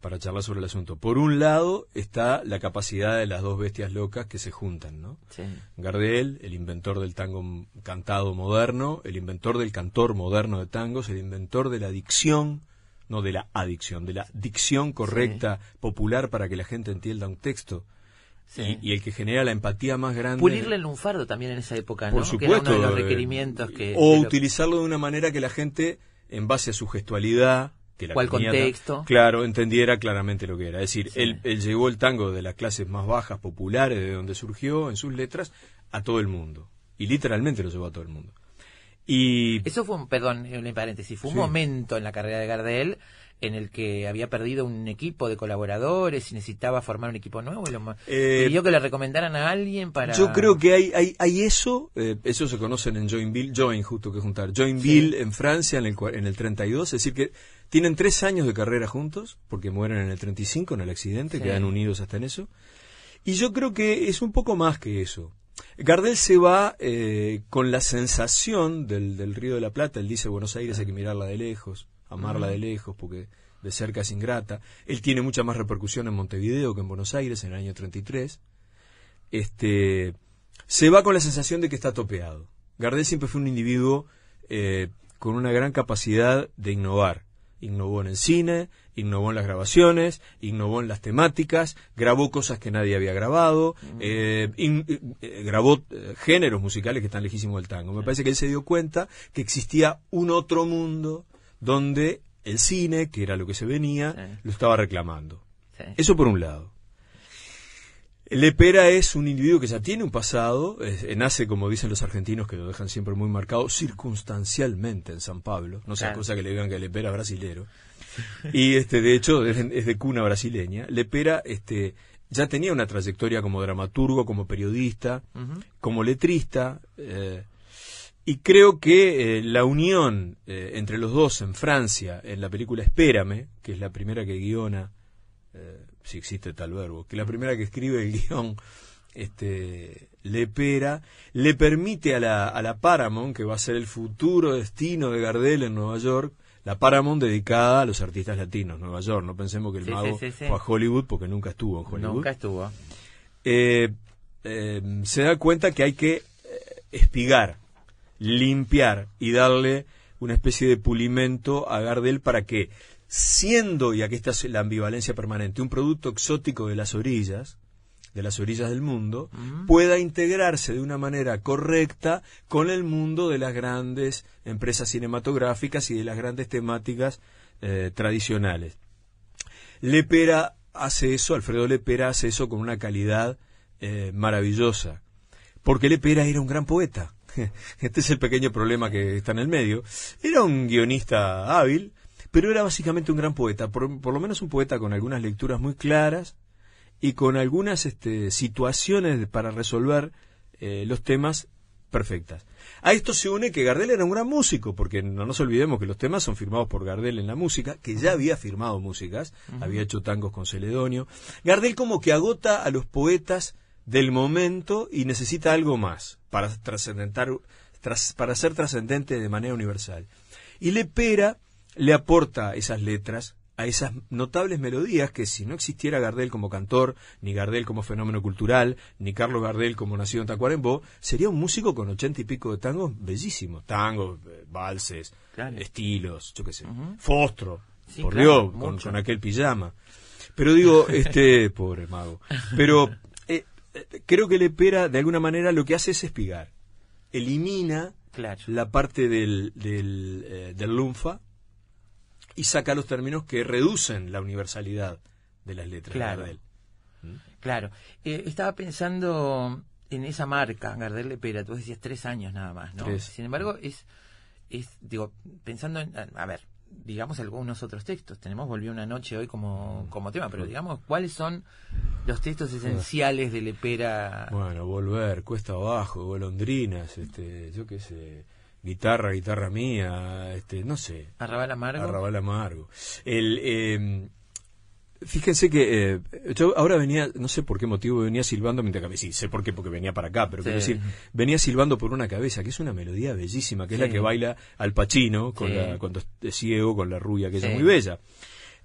para charlar sobre el asunto. Por un lado está la capacidad de las dos bestias locas que se juntan, ¿no? Sí. Gardel, el inventor del tango cantado moderno, el inventor del cantor moderno de tangos, el inventor de la dicción, no de la adicción, de la dicción correcta, popular para que la gente entienda un texto. Sí. Y, y el que genera la empatía más grande. Pulirle el lunfardo también en esa época, Por ¿no? supuesto. que era uno de los eh, requerimientos que... o utilizarlo de una manera que la gente, en base a su gestualidad, que la tenía contexto. claro, entendiera claramente lo que era. Es decir, Sí. él, él llevó el tango de las clases más bajas, populares, de donde surgió, en sus letras, a todo el mundo. Y literalmente lo llevó a todo el mundo. Y Eso fue un, perdón, un paréntesis, fue un Sí. momento en la carrera de Gardel en el que había perdido un equipo de colaboradores y necesitaba formar un equipo nuevo y lo Eh, pidió que le recomendaran a alguien para... Yo creo que hay, hay, hay eso, eh, eso se conocen en Joinville, Join, justo que juntar, Joinville en Francia en el, en el 32, es decir que tienen tres años de carrera juntos, porque mueren en el 35 en el accidente, Sí. quedan unidos hasta en eso. Y yo creo que es un poco más que eso. Gardel se va eh, con la sensación del, del Río de la Plata, él dice Buenos Aires hay que mirarla de lejos, amarla de lejos, porque de cerca es ingrata. Él tiene mucha más repercusión en Montevideo que en Buenos Aires en el año 33 este, se va con la sensación de que está topeado. Gardel siempre fue un individuo eh, con una gran capacidad de innovar. Innovó en el cine, innovó en las grabaciones, innovó en las temáticas, grabó cosas que nadie había grabado, eh, in- eh, grabó eh, géneros musicales que están lejísimos del tango. Me parece que él se dio cuenta que existía un otro mundo donde el cine, que era lo que se venía, lo estaba reclamando. Sí. Eso por un lado. Lepera es un individuo que ya tiene un pasado, es- eh, nace, como dicen los argentinos, que lo dejan siempre muy marcado, circunstancialmente en San Pablo, no sea Claro. cosa que le digan que Lepera es brasilero. Y este, de hecho, es, es de cuna brasileña. Lepera este, ya tenía una trayectoria como dramaturgo, como periodista, como letrista, eh, y creo que eh, la unión eh, entre los dos en Francia, en la película Espérame, que es la primera que guiona, eh, si existe tal verbo, que la primera que escribe el guion, este, Lepera, le permite a la, a la Paramount, que va a ser el futuro destino de Gardel en Nueva York, la Paramount dedicada a los artistas latinos, Nueva York. No pensemos que el Sí, mago sí, sí, sí. fue a Hollywood porque nunca estuvo en Hollywood Nunca estuvo. se da cuenta que hay que espigar, limpiar y darle una especie de pulimento a Gardel para que, siendo, y aquí está la ambivalencia permanente, un producto exótico de las orillas, de las orillas del mundo, pueda integrarse de una manera correcta con el mundo de las grandes empresas cinematográficas y de las grandes temáticas eh, tradicionales. Lepera hace eso, Alfredo Lepera hace eso con una calidad eh, maravillosa. Porque Lepera era un gran poeta. Este es el pequeño problema que está en el medio. Era un guionista hábil, pero era básicamente un gran poeta. Por, por lo menos un poeta con algunas lecturas muy claras y con algunas este, situaciones para resolver eh, los temas perfectas. A esto se une que Gardel era un gran músico, porque no nos olvidemos que los temas son firmados por Gardel en la música, que ya había firmado músicas, había hecho tangos con Celedonio. Gardel como que agota a los poetas del momento y necesita algo más para trascendentar, tras- para ser trascendente de manera universal. Y Lepera le aporta esas letras a esas notables melodías que si no existiera Gardel como cantor, ni Gardel como fenómeno cultural, ni Carlos Gardel como nacido en Tacuarembó, sería un músico con ochenta y pico de tangos bellísimos. Tangos, eh, valses, Claro. estilos, yo qué sé. Fostro, Sí, por claro, Dios, con, con aquel pijama. Pero digo, este, pobre mago. Pero creo que Lepera, de alguna manera, lo que hace es espigar. Elimina Claro. la parte del, del, eh, del lunfa y saca los términos que reducen la universalidad de las letras Claro. de Gardel. Claro. Eh, estaba pensando en esa marca, Gardel Lepera, tú decías tres años nada más, ¿no? Tres. Sin embargo, es, es, digo, pensando en, a ver, digamos algunos otros textos. Tenemos Volvió una noche hoy como, como tema, pero digamos, ¿cuáles son los textos esenciales de Lepera? Bueno, volver, cuesta abajo, golondrinas, este, yo qué sé, guitarra, guitarra mía, este, no sé. Arrabal Amargo. Arrabal amargo. El, eh, fíjense que eh, yo ahora venía, no sé por qué motivo venía silbando mientras sí, sé por qué, porque venía para acá, pero Sí. quiero decir, venía silbando por una cabeza, que es una melodía bellísima, que es la que baila al Pacino con la, cuando es ciego, con la rubia, que es muy bella.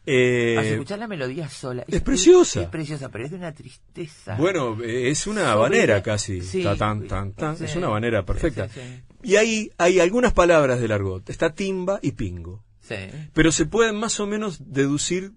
Eh, Al escuchar la melodía sola. es preciosa. Es, preciosa, pero es de una tristeza. Bueno, eh, es una habanera casi. Sí. Ta, tan, tan, tan. Es una habanera perfecta. Y ahí hay algunas palabras del argot. Está timba y pingo. sí. Pero se pueden más o menos deducir,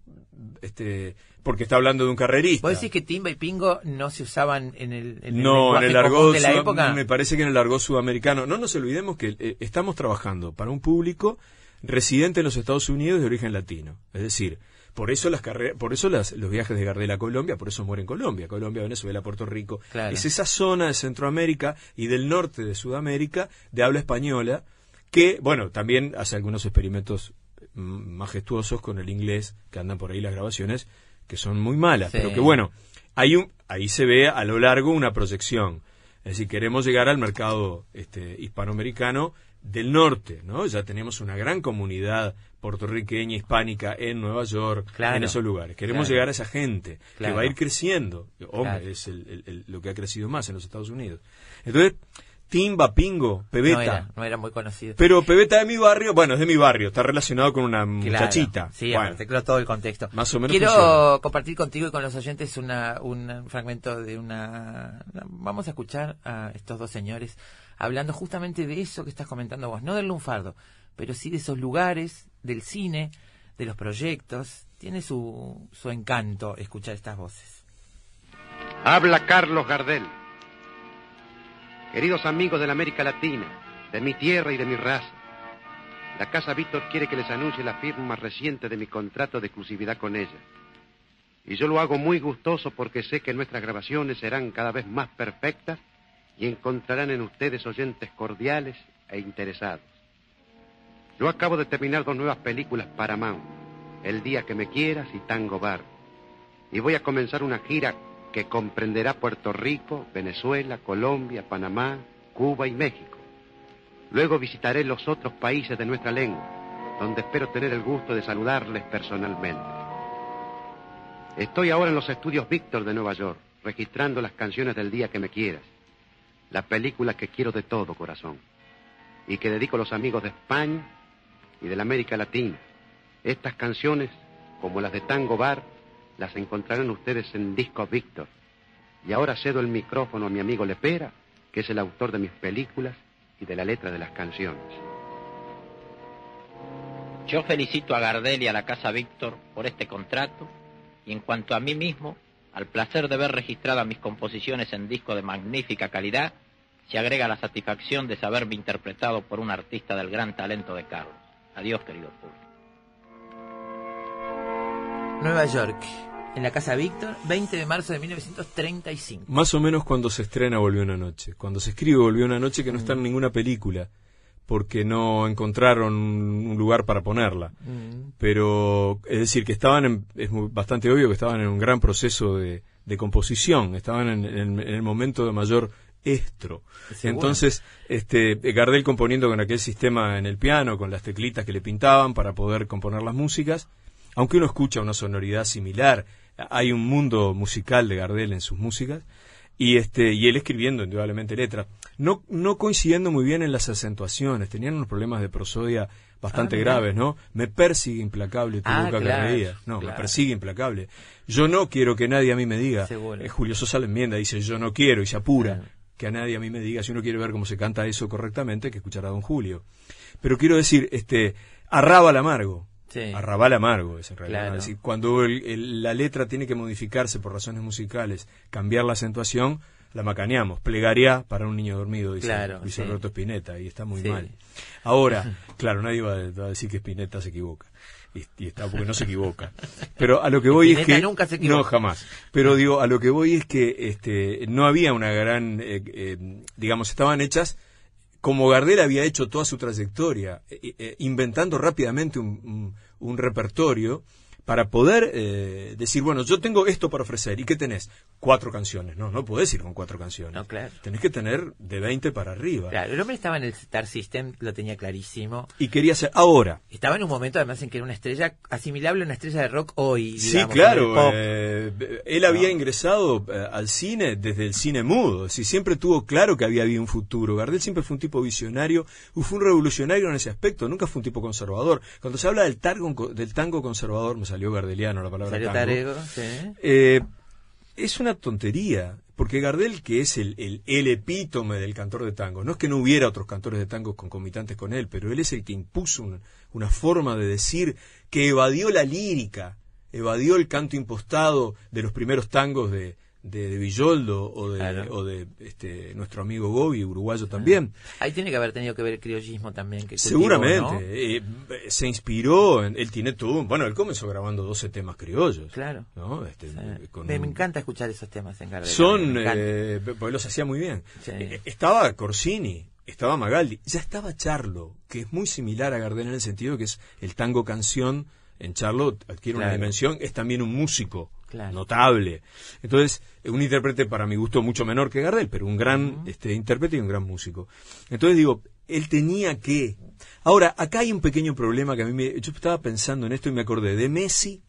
este, porque está hablando de un carrerista. ¿Vos decís que timba y pingo no se usaban en el, en el no, en el argot de la época? me parece que en el argot sudamericano. No nos olvidemos que eh, estamos trabajando para un público residente en los Estados Unidos de origen latino. Es decir, por eso las carreras, por eso las- los viajes de Gardel a Colombia, por eso muere en Colombia, Colombia, Venezuela, Puerto Rico. Claro. Es esa zona de Centroamérica y del norte de Sudamérica de habla española que, bueno, también hace algunos experimentos majestuosos con el inglés que andan por ahí las grabaciones que son muy malas, Sí. pero que bueno, hay un, ahí se ve a lo largo una proyección. Es decir, queremos llegar al mercado este, hispanoamericano del norte, ¿no? Ya tenemos una gran comunidad puertorriqueña, hispánica en Nueva York, Claro. en esos lugares. Queremos Claro. llegar a esa gente Claro. que va a ir creciendo. Hombre, es el- el- el- lo que ha crecido más en los Estados Unidos. Entonces, Timba, Pingo, Pebeta. No era, no era muy conocido. Pero Pebeta de mi barrio, bueno, es de mi barrio, está relacionado con una Claro. muchachita. Sí, Bueno, aparte, claro, todo el contexto. Más o menos Quiero funciona. compartir contigo y con los oyentes una, un fragmento de una... Vamos a escuchar a estos dos señores hablando justamente de eso que estás comentando vos, no del lunfardo, pero sí de esos lugares, del cine, de los proyectos. Tiene su, su encanto escuchar estas voces. Habla Carlos Gardel. Queridos amigos de la América Latina, de mi tierra y de mi raza, la Casa Víctor quiere que les anuncie la firma reciente de mi contrato de exclusividad con ella. Y yo lo hago muy gustoso porque sé que nuestras grabaciones serán cada vez más perfectas y encontrarán en ustedes oyentes cordiales e interesados. Yo acabo de terminar dos nuevas películas Paramount, El día que me quieras y Tango Bar. Y voy a comenzar una gira que comprenderá Puerto Rico, Venezuela, Colombia, Panamá, Cuba y México. Luego visitaré los otros países de nuestra lengua, donde espero tener el gusto de saludarles personalmente. Estoy ahora en los estudios Víctor de Nueva York, registrando las canciones del día que me quieras, la película que quiero de todo corazón, y que dedico a los amigos de España y de la América Latina. Estas canciones, como las de Tango Bar, las encontrarán ustedes en Disco Víctor. Y ahora cedo el micrófono a mi amigo Lepera, que es el autor de mis películas y de la letra de las canciones. Yo felicito a Gardel y a la Casa Víctor por este contrato y en cuanto a mí mismo, al placer de ver registradas mis composiciones en disco de magnífica calidad, se agrega la satisfacción de saberme interpretado por un artista del gran talento de Carlos. Adiós, querido público. Nueva York, en la Casa Víctor, 20 de marzo de 1935. Más o menos cuando se estrena Volvió una noche. Cuando se escribe Volvió una noche que no está en ninguna película, porque no encontraron un lugar para ponerla. Mm. Pero, es decir, que estaban, en- es bastante obvio que estaban en un gran proceso de, de composición, estaban en, en- en el momento de mayor estro. Entonces, este, Gardel componiendo con aquel sistema en el piano, con las teclitas que le pintaban para poder componer las músicas, aunque uno escucha una sonoridad similar, hay un mundo musical de Gardel en sus músicas, Y este y él escribiendo indudablemente letras, no no coincidiendo muy bien en las acentuaciones, tenían unos problemas de prosodia bastante Ah, graves, ¿no? Me persigue implacable tu Ah, boca que reía. No, me persigue implacable. Yo no quiero que nadie a mí me diga. Eh, Julio Sosa la enmienda, dice yo no quiero y se apura. Que a nadie a mí me diga, si uno quiere ver cómo se canta eso correctamente, que escuchar a don Julio. Pero quiero decir, este, arrábal amargo. Sí. Arrabal amargo es en realidad. Claro. Es decir, cuando el- el- la letra tiene que modificarse por razones musicales, cambiar la acentuación, la macaneamos. Plegaria para un niño dormido, dice Claro, Luis sí. Alberto Spinetta, y está muy Sí. mal. Ahora, claro, nadie va a, va a decir que Spinetta se equivoca. Y, y está porque no se equivoca. Pero a lo que voy es que nunca se equivoca. no jamás. Pero digo, a lo que voy es que este no había una gran eh, eh, digamos estaban hechas como Gardel había hecho toda su trayectoria, eh, eh, inventando rápidamente un, un- un repertorio para poder eh, decir, bueno, yo tengo esto para ofrecer. ¿Y qué tenés? Cuatro canciones. No, no podés ir con cuatro canciones. No, claro. Tenés que tener de 20 para arriba. Claro, el hombre estaba en el Star System, lo tenía clarísimo. Y quería hacer ahora. Estaba en un momento además en que era una estrella asimilable a una estrella de rock hoy. Sí, claro. eh, él había ingresado eh, al cine desde el cine mudo. Si siempre tuvo claro que había habido un futuro. Gardel siempre fue un tipo visionario, fue un revolucionario en ese aspecto. Nunca fue un tipo conservador. Cuando se habla del tango, del tango conservador, me salió gardeliano la palabra Salió tango. Tarego, sí. Eh, es una tontería, porque Gardel, que es el, el, el epítome del cantor de tango, no es que no hubiera otros cantores de tango concomitantes con él, pero él es el que impuso un- una forma de decir que evadió la lírica, evadió el canto impostado de los primeros tangos de, de, de Villoldo o de, Claro. o de este, nuestro amigo Gobi, uruguayo también. Ahí tiene que haber tenido que ver el criollismo también. Que Seguramente, ¿no? eh, se inspiró, en, él tiene todo, bueno, él comenzó grabando 12 temas criollos. Claro. ¿no? Este, con me, un- me encanta escuchar esos temas en Gardel. son, eh, porque los hacía muy bien. Sí. Eh, Estaba Corsini, estaba Magaldi, ya estaba Charlo, que es muy similar a Gardel en el sentido que es el tango canción. En Charlo adquiere una dimensión, es también un músico Claro. notable. Entonces, un intérprete para mi gusto mucho menor que Gardel, pero un gran este, intérprete y un gran músico. Entonces digo, él tenía que... Ahora, acá hay un pequeño problema que a mí me... Yo estaba pensando en esto y me acordé de Messi.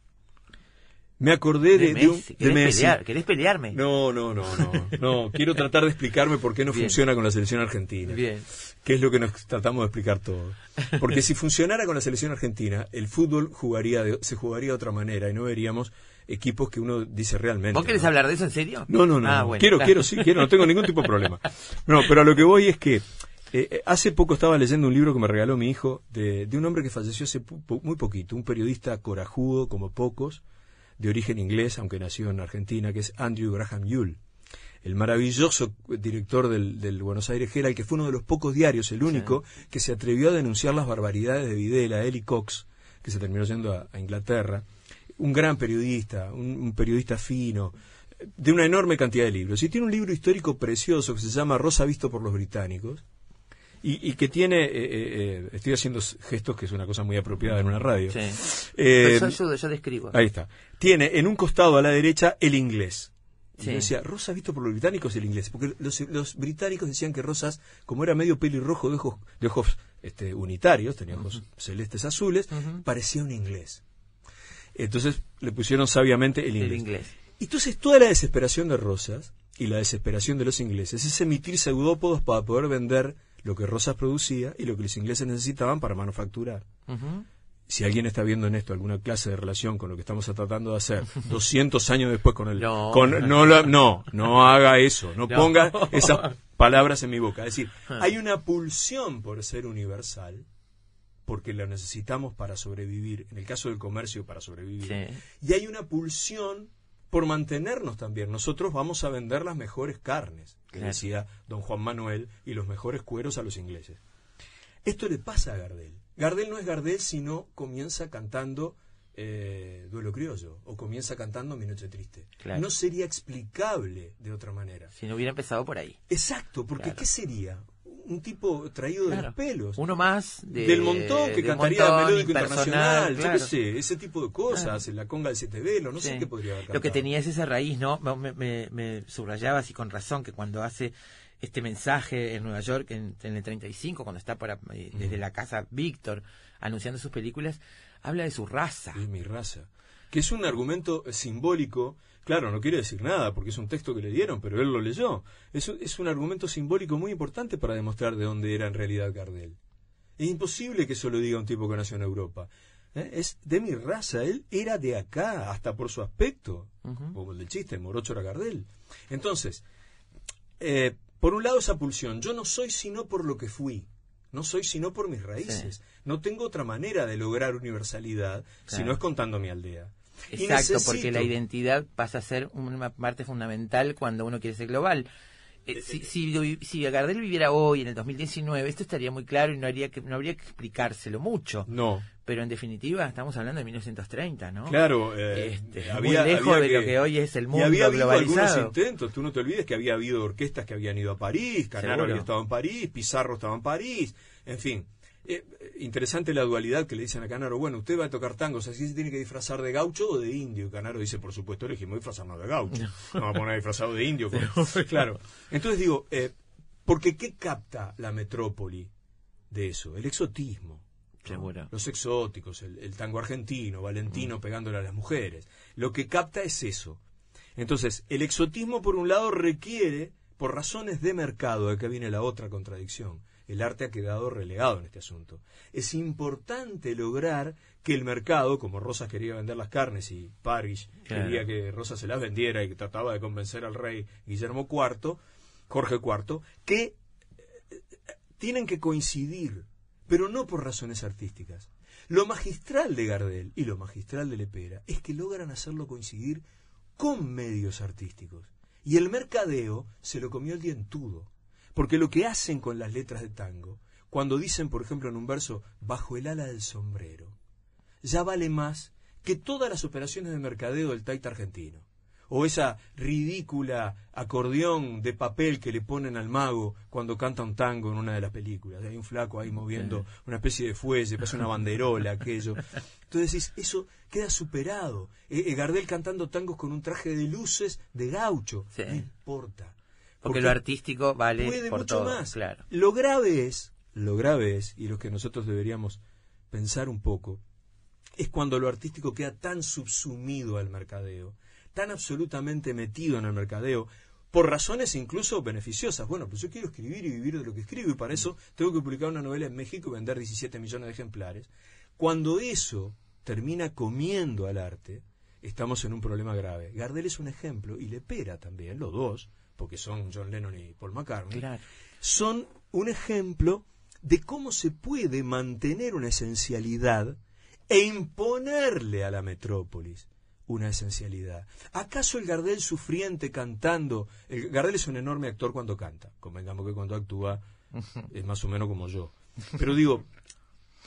Me acordé de, De de un- Messi. de ¿Querés Messi. pelear? ¿Querés pelearme? No, no, no, no. No, quiero tratar de explicarme por qué no Bien. funciona con la selección argentina. Bien. Que es lo que nos tratamos de explicar todo. Porque si funcionara con la selección argentina, el fútbol jugaría de- se jugaría de otra manera y no veríamos equipos que uno dice realmente. ¿Vos querés ¿no? hablar de eso en serio? No, no, no. Ah, no. bueno, quiero, claro. quiero, sí, quiero. No tengo ningún tipo de problema. No, pero a lo que voy es que eh, eh, hace poco estaba leyendo un libro que me regaló mi hijo de, de un hombre que falleció hace pu- muy poquito, un periodista corajudo como pocos, de origen inglés, aunque nació en Argentina, que es Andrew Graham Yule. El maravilloso director del, del Buenos Aires Herald, que fue uno de los pocos diarios, el único, que se atrevió a denunciar las barbaridades de Videla, Eli Cox, que se terminó yendo a, a Inglaterra. Un gran periodista, un, un periodista fino, de una enorme cantidad de libros. Y tiene un libro histórico precioso que se llama Rosa visto por los británicos. Y, y que tiene, eh, eh, eh, estoy haciendo gestos que es una cosa muy apropiada en una radio. Sí. Eh, Yo ayudo, yo describo. Ahí está. Tiene en un costado a la derecha el inglés. Y Sí. yo decía, Rosa visto por los británicos el inglés. Porque los, los británicos decían que Rosas, como era medio pelirrojo de ojos, de ojos este, unitarios, tenía ojos celestes azules, parecía un inglés. Entonces le pusieron sabiamente el El inglés. inglés. Entonces toda la desesperación de Rosas y la desesperación de los ingleses es emitir pseudópodos para poder vender lo que Rosas producía y lo que los ingleses necesitaban para manufacturar. Si alguien está viendo en esto alguna clase de relación con lo que estamos tratando de hacer 200 años después con el No. con no no no haga eso no, No. ponga esas palabras en mi boca es decir hay una pulsión por ser universal porque la necesitamos para sobrevivir en el caso del comercio para sobrevivir Sí. y hay una pulsión por mantenernos también. Nosotros vamos a vender las mejores carnes, que Claro. decía don Juan Manuel, y los mejores cueros a los ingleses. Esto le pasa a Gardel. Gardel no es Gardel si no comienza cantando eh, Duelo Criollo o comienza cantando Mi Noche Triste. Claro. No sería explicable de otra manera. Si no hubiera empezado por ahí. Exacto, porque Claro. ¿qué sería? Un tipo traído de los pelos. Uno más de- del montón que de cantaría montón, melódico impersonal, internacional, yo claro. qué sé, ese tipo de cosas, en la conga del velos, no sé Sí. qué podría haber Lo que cantado. tenía es esa raíz, ¿no? Me, me, me subrayabas y con razón que cuando hace este mensaje en Nueva York en, en el 35, cuando está para, eh, desde la casa Víctor anunciando sus películas, habla de su raza. Es mi raza. que es un argumento simbólico. Claro, no quiere decir nada porque es un texto que le dieron, pero él lo leyó. Es, un- es un argumento simbólico muy importante para demostrar de dónde era en realidad Gardel. Es imposible que eso lo diga un tipo que nació en Europa. ¿Eh? Es de mi raza, él era de acá, hasta por su aspecto. Como el del chiste, Morocho era Gardel. Entonces, eh, por un lado esa pulsión, yo no soy sino por lo que fui, no soy sino por mis raíces. No tengo otra manera de lograr universalidad si no es contando mi aldea. Y Exacto, porque la identidad pasa a ser una parte fundamental cuando uno quiere ser global. Eh, si, si, si Gardel viviera hoy, en el 2019, esto estaría muy claro y no, haría que, no habría que explicárselo mucho. No. Pero en definitiva, estamos hablando de 1930, ¿no? Claro, eh, Este, había, muy lejos había de lo que hoy es el y mundo había habido algunos globalizado. intentos, tú no te olvides que había habido orquestas que habían ido a París, Canaro estado en París, Pizarro estaba en París, en fin. Eh, eh, interesante la dualidad que le dicen a Canaro, bueno, usted va a tocar tangos, así se tiene que disfrazar de gaucho o de indio. Y Canaro dice, por supuesto, elegimos disfrazarnos de gaucho. No vamos a poner disfrazado de indio. claro. Entonces digo, eh, porque ¿qué capta la metrópoli de eso? El exotismo. Los exóticos, el, el tango argentino, Valentino pegándole a las mujeres. Lo que capta es eso. Entonces, el exotismo por un lado requiere, por razones de mercado, de acá viene la otra contradicción, el arte ha quedado relegado en este asunto. Es importante lograr que el mercado, como Rosas quería vender las carnes y Parrish Claro. quería que Rosas se las vendiera y que trataba de convencer al rey Guillermo IV, Jorge IV, que eh, tienen que coincidir, pero no por razones artísticas. Lo magistral de Gardel y lo magistral de Lepera es que logran hacerlo coincidir con medios artísticos. Y el mercadeo se lo comió el dientudo. Porque lo que hacen con las letras de tango, cuando dicen, por ejemplo, en un verso, bajo el ala del sombrero, ya vale más que todas las operaciones de mercadeo del taita argentino. O esa ridícula acordeón de papel que le ponen al mago cuando canta un tango en una de las películas. Hay un flaco ahí moviendo una especie de fuelle, parece una banderola, aquello. Entonces decís, eso queda superado. Eh, eh, Gardel cantando tangos con un traje de luces de gaucho. Sí. No importa. Porque lo artístico vale puede por mucho todo, más. claro. Lo grave es, lo grave es, y lo que nosotros deberíamos pensar un poco, es cuando lo artístico queda tan subsumido al mercadeo, tan absolutamente metido en el mercadeo, por razones incluso beneficiosas. Bueno, pues yo quiero escribir y vivir de lo que escribo, y para eso tengo que publicar una novela en México y vender 17 millones de ejemplares. Cuando eso termina comiendo al arte, estamos en un problema grave. Gardel es un ejemplo, y Lepera también, los dos, porque son John Lennon y Paul McCartney, Claro. son un ejemplo de cómo se puede mantener una esencialidad e imponerle a la metrópolis una esencialidad. ¿Acaso el Gardel sufriente cantando? El Gardel es un enorme actor cuando canta. Convengamos que cuando actúa es más o menos como yo. Pero digo,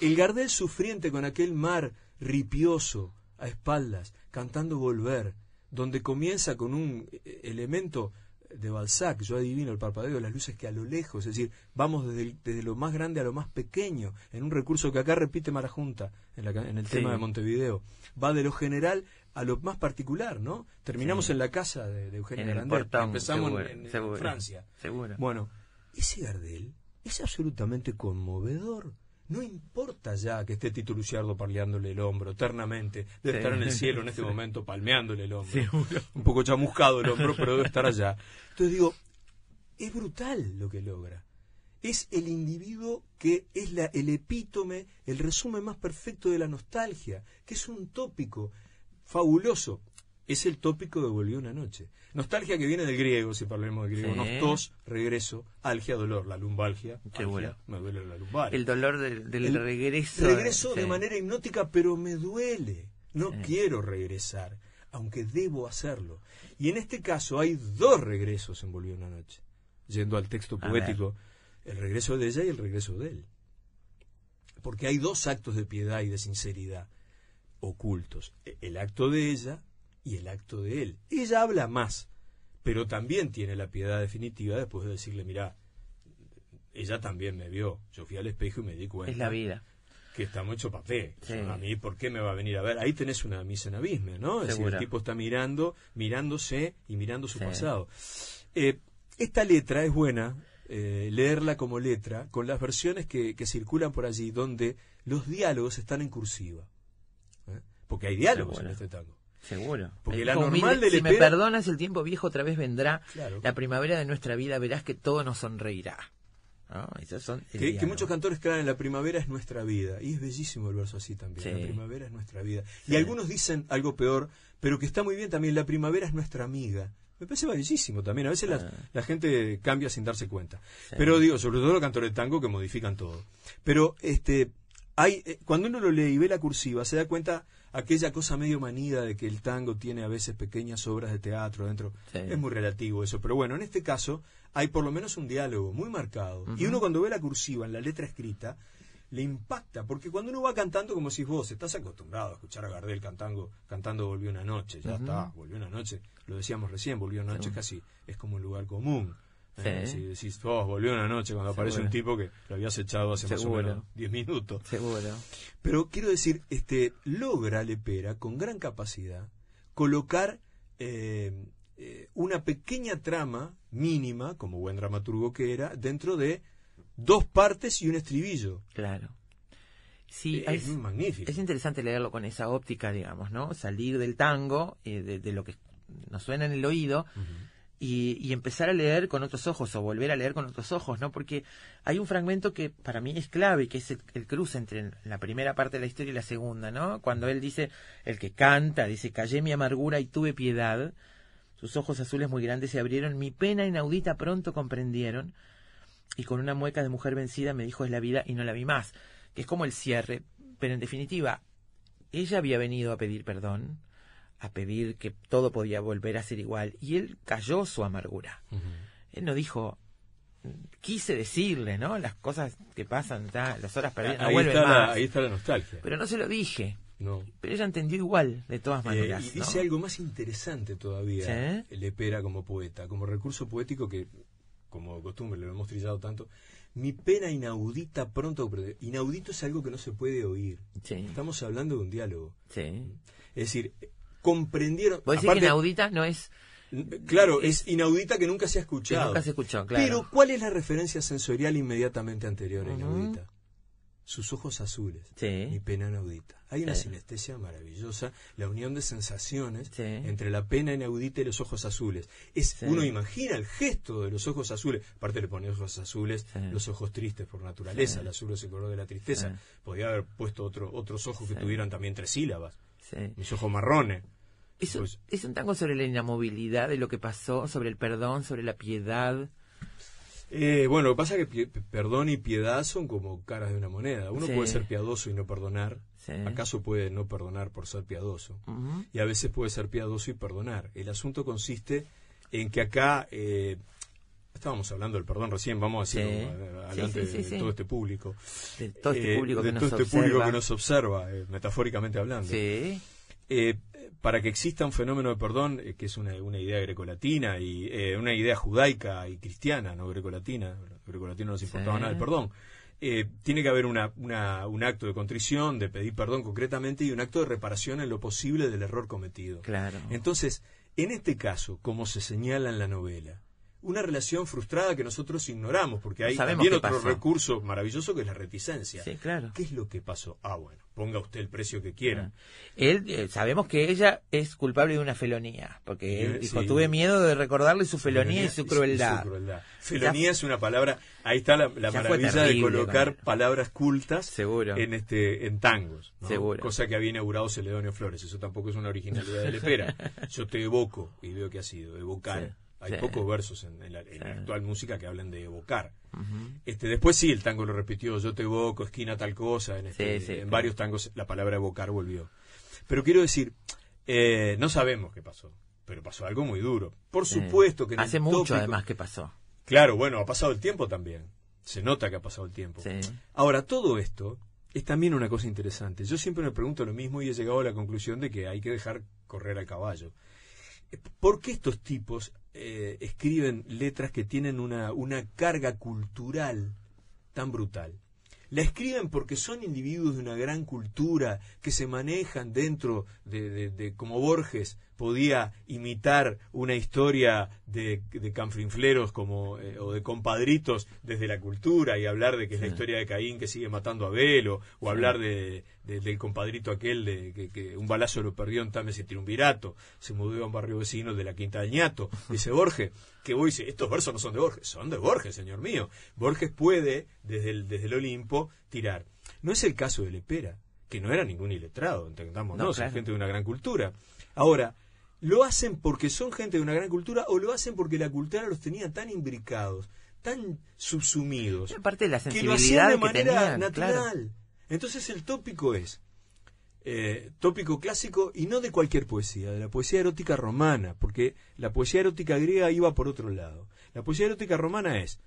el Gardel sufriente con aquel mar ripioso a espaldas, cantando Volver, donde comienza con un eh, elemento de Balzac, yo adivino el parpadeo de las luces que a lo lejos, es decir, vamos desde, el- desde lo más grande a lo más pequeño, en un recurso que acá repite Marajunta en, la en el Sí. tema de Montevideo, va de lo general a lo más particular, ¿no? Terminamos Sí. en la casa de, de Eugenio Grandet, empezamos en- seguro, en, en seguro, Francia. seguro. Bueno, ese Gardel es absolutamente conmovedor. No importa ya que esté Tito Luciardo parleándole el hombro eternamente. Debe Sí. estar en el cielo en este Sí. momento palmeándole el hombro. Seguro. Un poco chamuscado el hombro, pero debe estar allá. Entonces digo, es brutal lo que logra. Es el individuo que es la, el epítome, el resumen más perfecto de la nostalgia, que es un tópico fabuloso. Es el tópico de Volvió una noche. Nostalgia que viene del griego, si parlemos del griego. Sí. Nostos, regreso, algia, dolor. La lumbalgia. Seguro. algia, me duele la lumbar. El dolor del, del El regreso. Regreso sí. de manera hipnótica, pero me duele. No Sí. quiero regresar, aunque debo hacerlo. Y en este caso hay dos regresos en Volvió una noche. Yendo al texto poético, el regreso de ella y el regreso de él. Porque hay dos actos de piedad y de sinceridad ocultos. E- El acto de ella y el acto de él. Ella habla más, pero también tiene la piedad definitiva después de decirle, mira, ella también me vio. Yo fui al espejo y me di cuenta. Es la vida. Que estamos hecho papel. Sí. A mí, ¿por qué me va a venir a ver? Ahí tenés una misa en abisme, ¿no? Es decir, el tipo está mirando, mirándose y mirando su Sí. pasado. Eh, esta letra es buena, eh, leerla como letra, con las versiones que, que circulan por allí, donde los diálogos están en cursiva. ¿eh? Porque hay diálogos en este tango. Seguro. Porque la normal humilde, de Si me perdonas, el tiempo viejo otra vez vendrá. Claro. La primavera de nuestra vida verás que todo nos sonreirá. ¿No? Esos son el Que, muchos cantores claran la primavera es nuestra vida. Y es bellísimo el verso así también. Sí. La primavera es nuestra vida. Sí. Y algunos dicen algo peor, pero que está muy bien también. La primavera es nuestra amiga. Me parece bellísimo también. A veces la, Ah. la gente cambia sin darse cuenta. Pero digo, sobre todo los cantores de tango que modifican todo. Pero este hay eh, cuando uno lo lee y ve la cursiva, se da cuenta aquella cosa medio manida de que el tango tiene a veces pequeñas obras de teatro dentro. Sí. Es muy relativo eso. Pero bueno, en este caso hay por lo menos un diálogo muy marcado. Y uno cuando ve la cursiva en la letra escrita, le impacta, porque cuando uno va cantando, como si vos estás acostumbrado a escuchar a Gardel cantando, cantando Volvió una noche, ya está, Volvió una noche, lo decíamos recién, Volvió una noche Sí. casi es como un lugar común. Sí. Eh, si decís, oh, volvió una noche, cuando aparece Seguro. un tipo que lo habías echado hace más o Seguro. menos 10 minutos. Seguro. Pero quiero decir, este logra Lepera con gran capacidad colocar eh, eh, una pequeña trama mínima, como buen dramaturgo que era, dentro de dos partes y un estribillo. Claro. Sí, Eh, es magnífico. Es interesante leerlo con esa óptica, digamos, ¿no? Salir del tango, eh, de, de lo que nos suena en el oído, y, y empezar a leer con otros ojos, o volver a leer con otros ojos, ¿no? Porque hay un fragmento que para mí es clave, que es el, el cruce entre la primera parte de la historia y la segunda, ¿no? Cuando él dice, el que canta, dice, callé mi amargura y tuve piedad, sus ojos azules muy grandes se abrieron, mi pena inaudita pronto comprendieron, y con una mueca de mujer vencida me dijo es la vida y no la vi más, que es como el cierre, pero en definitiva, ella había venido a pedir perdón, a pedir que todo podía volver a ser igual, y él cayó su amargura. Él no dijo, quise decirle, ¿no? Las cosas que pasan, ta, las horas perdidas, no ahí, vuelven está la, ahí está la nostalgia. Pero no se lo dije. No. Pero ella entendió igual, de todas Eh, maneras. y ¿no? dice algo más interesante todavía, ¿Sí? Lepera como poeta, como recurso poético que, como costumbre, lo hemos trillado tanto. Mi pena inaudita pronto. Inaudito es algo que no se puede oír. Estamos hablando de un diálogo. Sí. Es decir, comprendieron. ¿Vos decís que inaudita no es Claro, es inaudita que nunca se ha escuchado. Que nunca se escuchó, claro. Pero, ¿cuál es la referencia sensorial inmediatamente anterior a inaudita? Sus ojos azules. Mi pena inaudita. Hay una Sí. sinestesia maravillosa, la unión de sensaciones Sí. entre la pena inaudita y los ojos azules. Es, Sí. Uno imagina el gesto de los ojos azules. Aparte le pone ojos azules, los ojos tristes por naturaleza. Sí. El azul es el color de la tristeza. Sí. Podía haber puesto otro, otros ojos que Sí. tuvieran también tres sílabas. Sí. Mis ojos marrones. Es, un- Pues- es un tango sobre la inamovilidad de lo que pasó, sobre el perdón, sobre la piedad. Eh, bueno, lo que pasa es que perdón y piedad son como caras de una moneda. Uno Sí. puede ser piadoso y no perdonar. Sí. ¿Acaso puede no perdonar por ser piadoso? Y a veces puede ser piadoso y perdonar. El asunto consiste en que acá, eh, estábamos hablando del perdón recién, vamos a decirlo eh, Sí, adelante de, todo este público. De todo este Eh, público de que nos todo este público observa. que nos observa, metafóricamente hablando. Sí. Eh, para que exista un fenómeno de perdón, eh, que es una, una idea grecolatina y eh, una idea judaica y cristiana, no grecolatina, los grecolatinos no les importaba Sí. nada el perdón, eh, tiene que haber una, una- un acto de contrición, de pedir perdón concretamente y un acto de reparación en lo posible del error cometido. Claro. Entonces, en este caso, como se señala en la novela, una relación frustrada que nosotros ignoramos, porque hay Sabemos también otro pasó. recurso maravilloso que es la reticencia. Sí, claro. ¿Qué es lo que pasó? Ah, bueno, ponga usted el precio que quiera. Él, eh, sabemos que ella es culpable de una felonía, porque él Eh, dijo, sí. tuve miedo de recordarle su felonía y su crueldad. Felonía es una palabra, ahí está la, maravilla de colocar él. palabras cultas Seguro. en este en tangos, ¿no? Seguro. cosa que había inaugurado Celedonio Flores, eso tampoco es una originalidad de Lepera. Yo te evoco y veo que ha sido evocar. Sí, Hay sí. pocos versos en, en la, en la Sí. actual música que hablan de evocar. Este, después sí, el tango lo repitió, yo te evoco, esquina tal cosa, en, este- Sí, sí, en claro. varios tangos la palabra evocar volvió. Pero quiero decir, eh, no sabemos qué pasó, pero pasó algo muy duro. Por supuesto que Hace mucho, tópico- además, que pasó. Claro, bueno, ha pasado el tiempo también. Se nota que ha pasado el tiempo. Ahora, todo esto es también una cosa interesante. Yo siempre me pregunto lo mismo y he llegado a la conclusión de que hay que dejar correr al caballo. ¿Por qué estos tipos eh, escriben letras que tienen una, una carga cultural tan brutal? La escriben porque son individuos de una gran cultura que se manejan dentro de, de- de- como Borges, podía imitar una historia de, de canfrinfleros como, eh, o de compadritos desde la cultura y hablar de que es la historia de Caín que sigue matando a Abel o, o Sí. hablar de, de- del compadrito aquel de que, que un balazo lo perdió en Tames y Triunvirato, se mudó a un barrio vecino de la Quinta del Ñato. Dice Borges, que vos dice, estos versos no son de Borges, son de Borges, señor mío. Borges puede, desde el, desde el Olimpo, tirar. No es el caso de Lepera, que no era ningún iletrado, entendamos, No, claro. gente de una gran cultura. Ahora, ¿lo hacen porque son gente de una gran cultura o lo hacen porque la cultura los tenía tan imbricados, tan subsumidos? Aparte de la que lo hacían sensibilidad de que manera tenían, natural. claro. Entonces el tópico es eh, tópico clásico y no de cualquier poesía, de la poesía erótica romana, porque la poesía erótica griega iba por otro lado. La poesía erótica romana es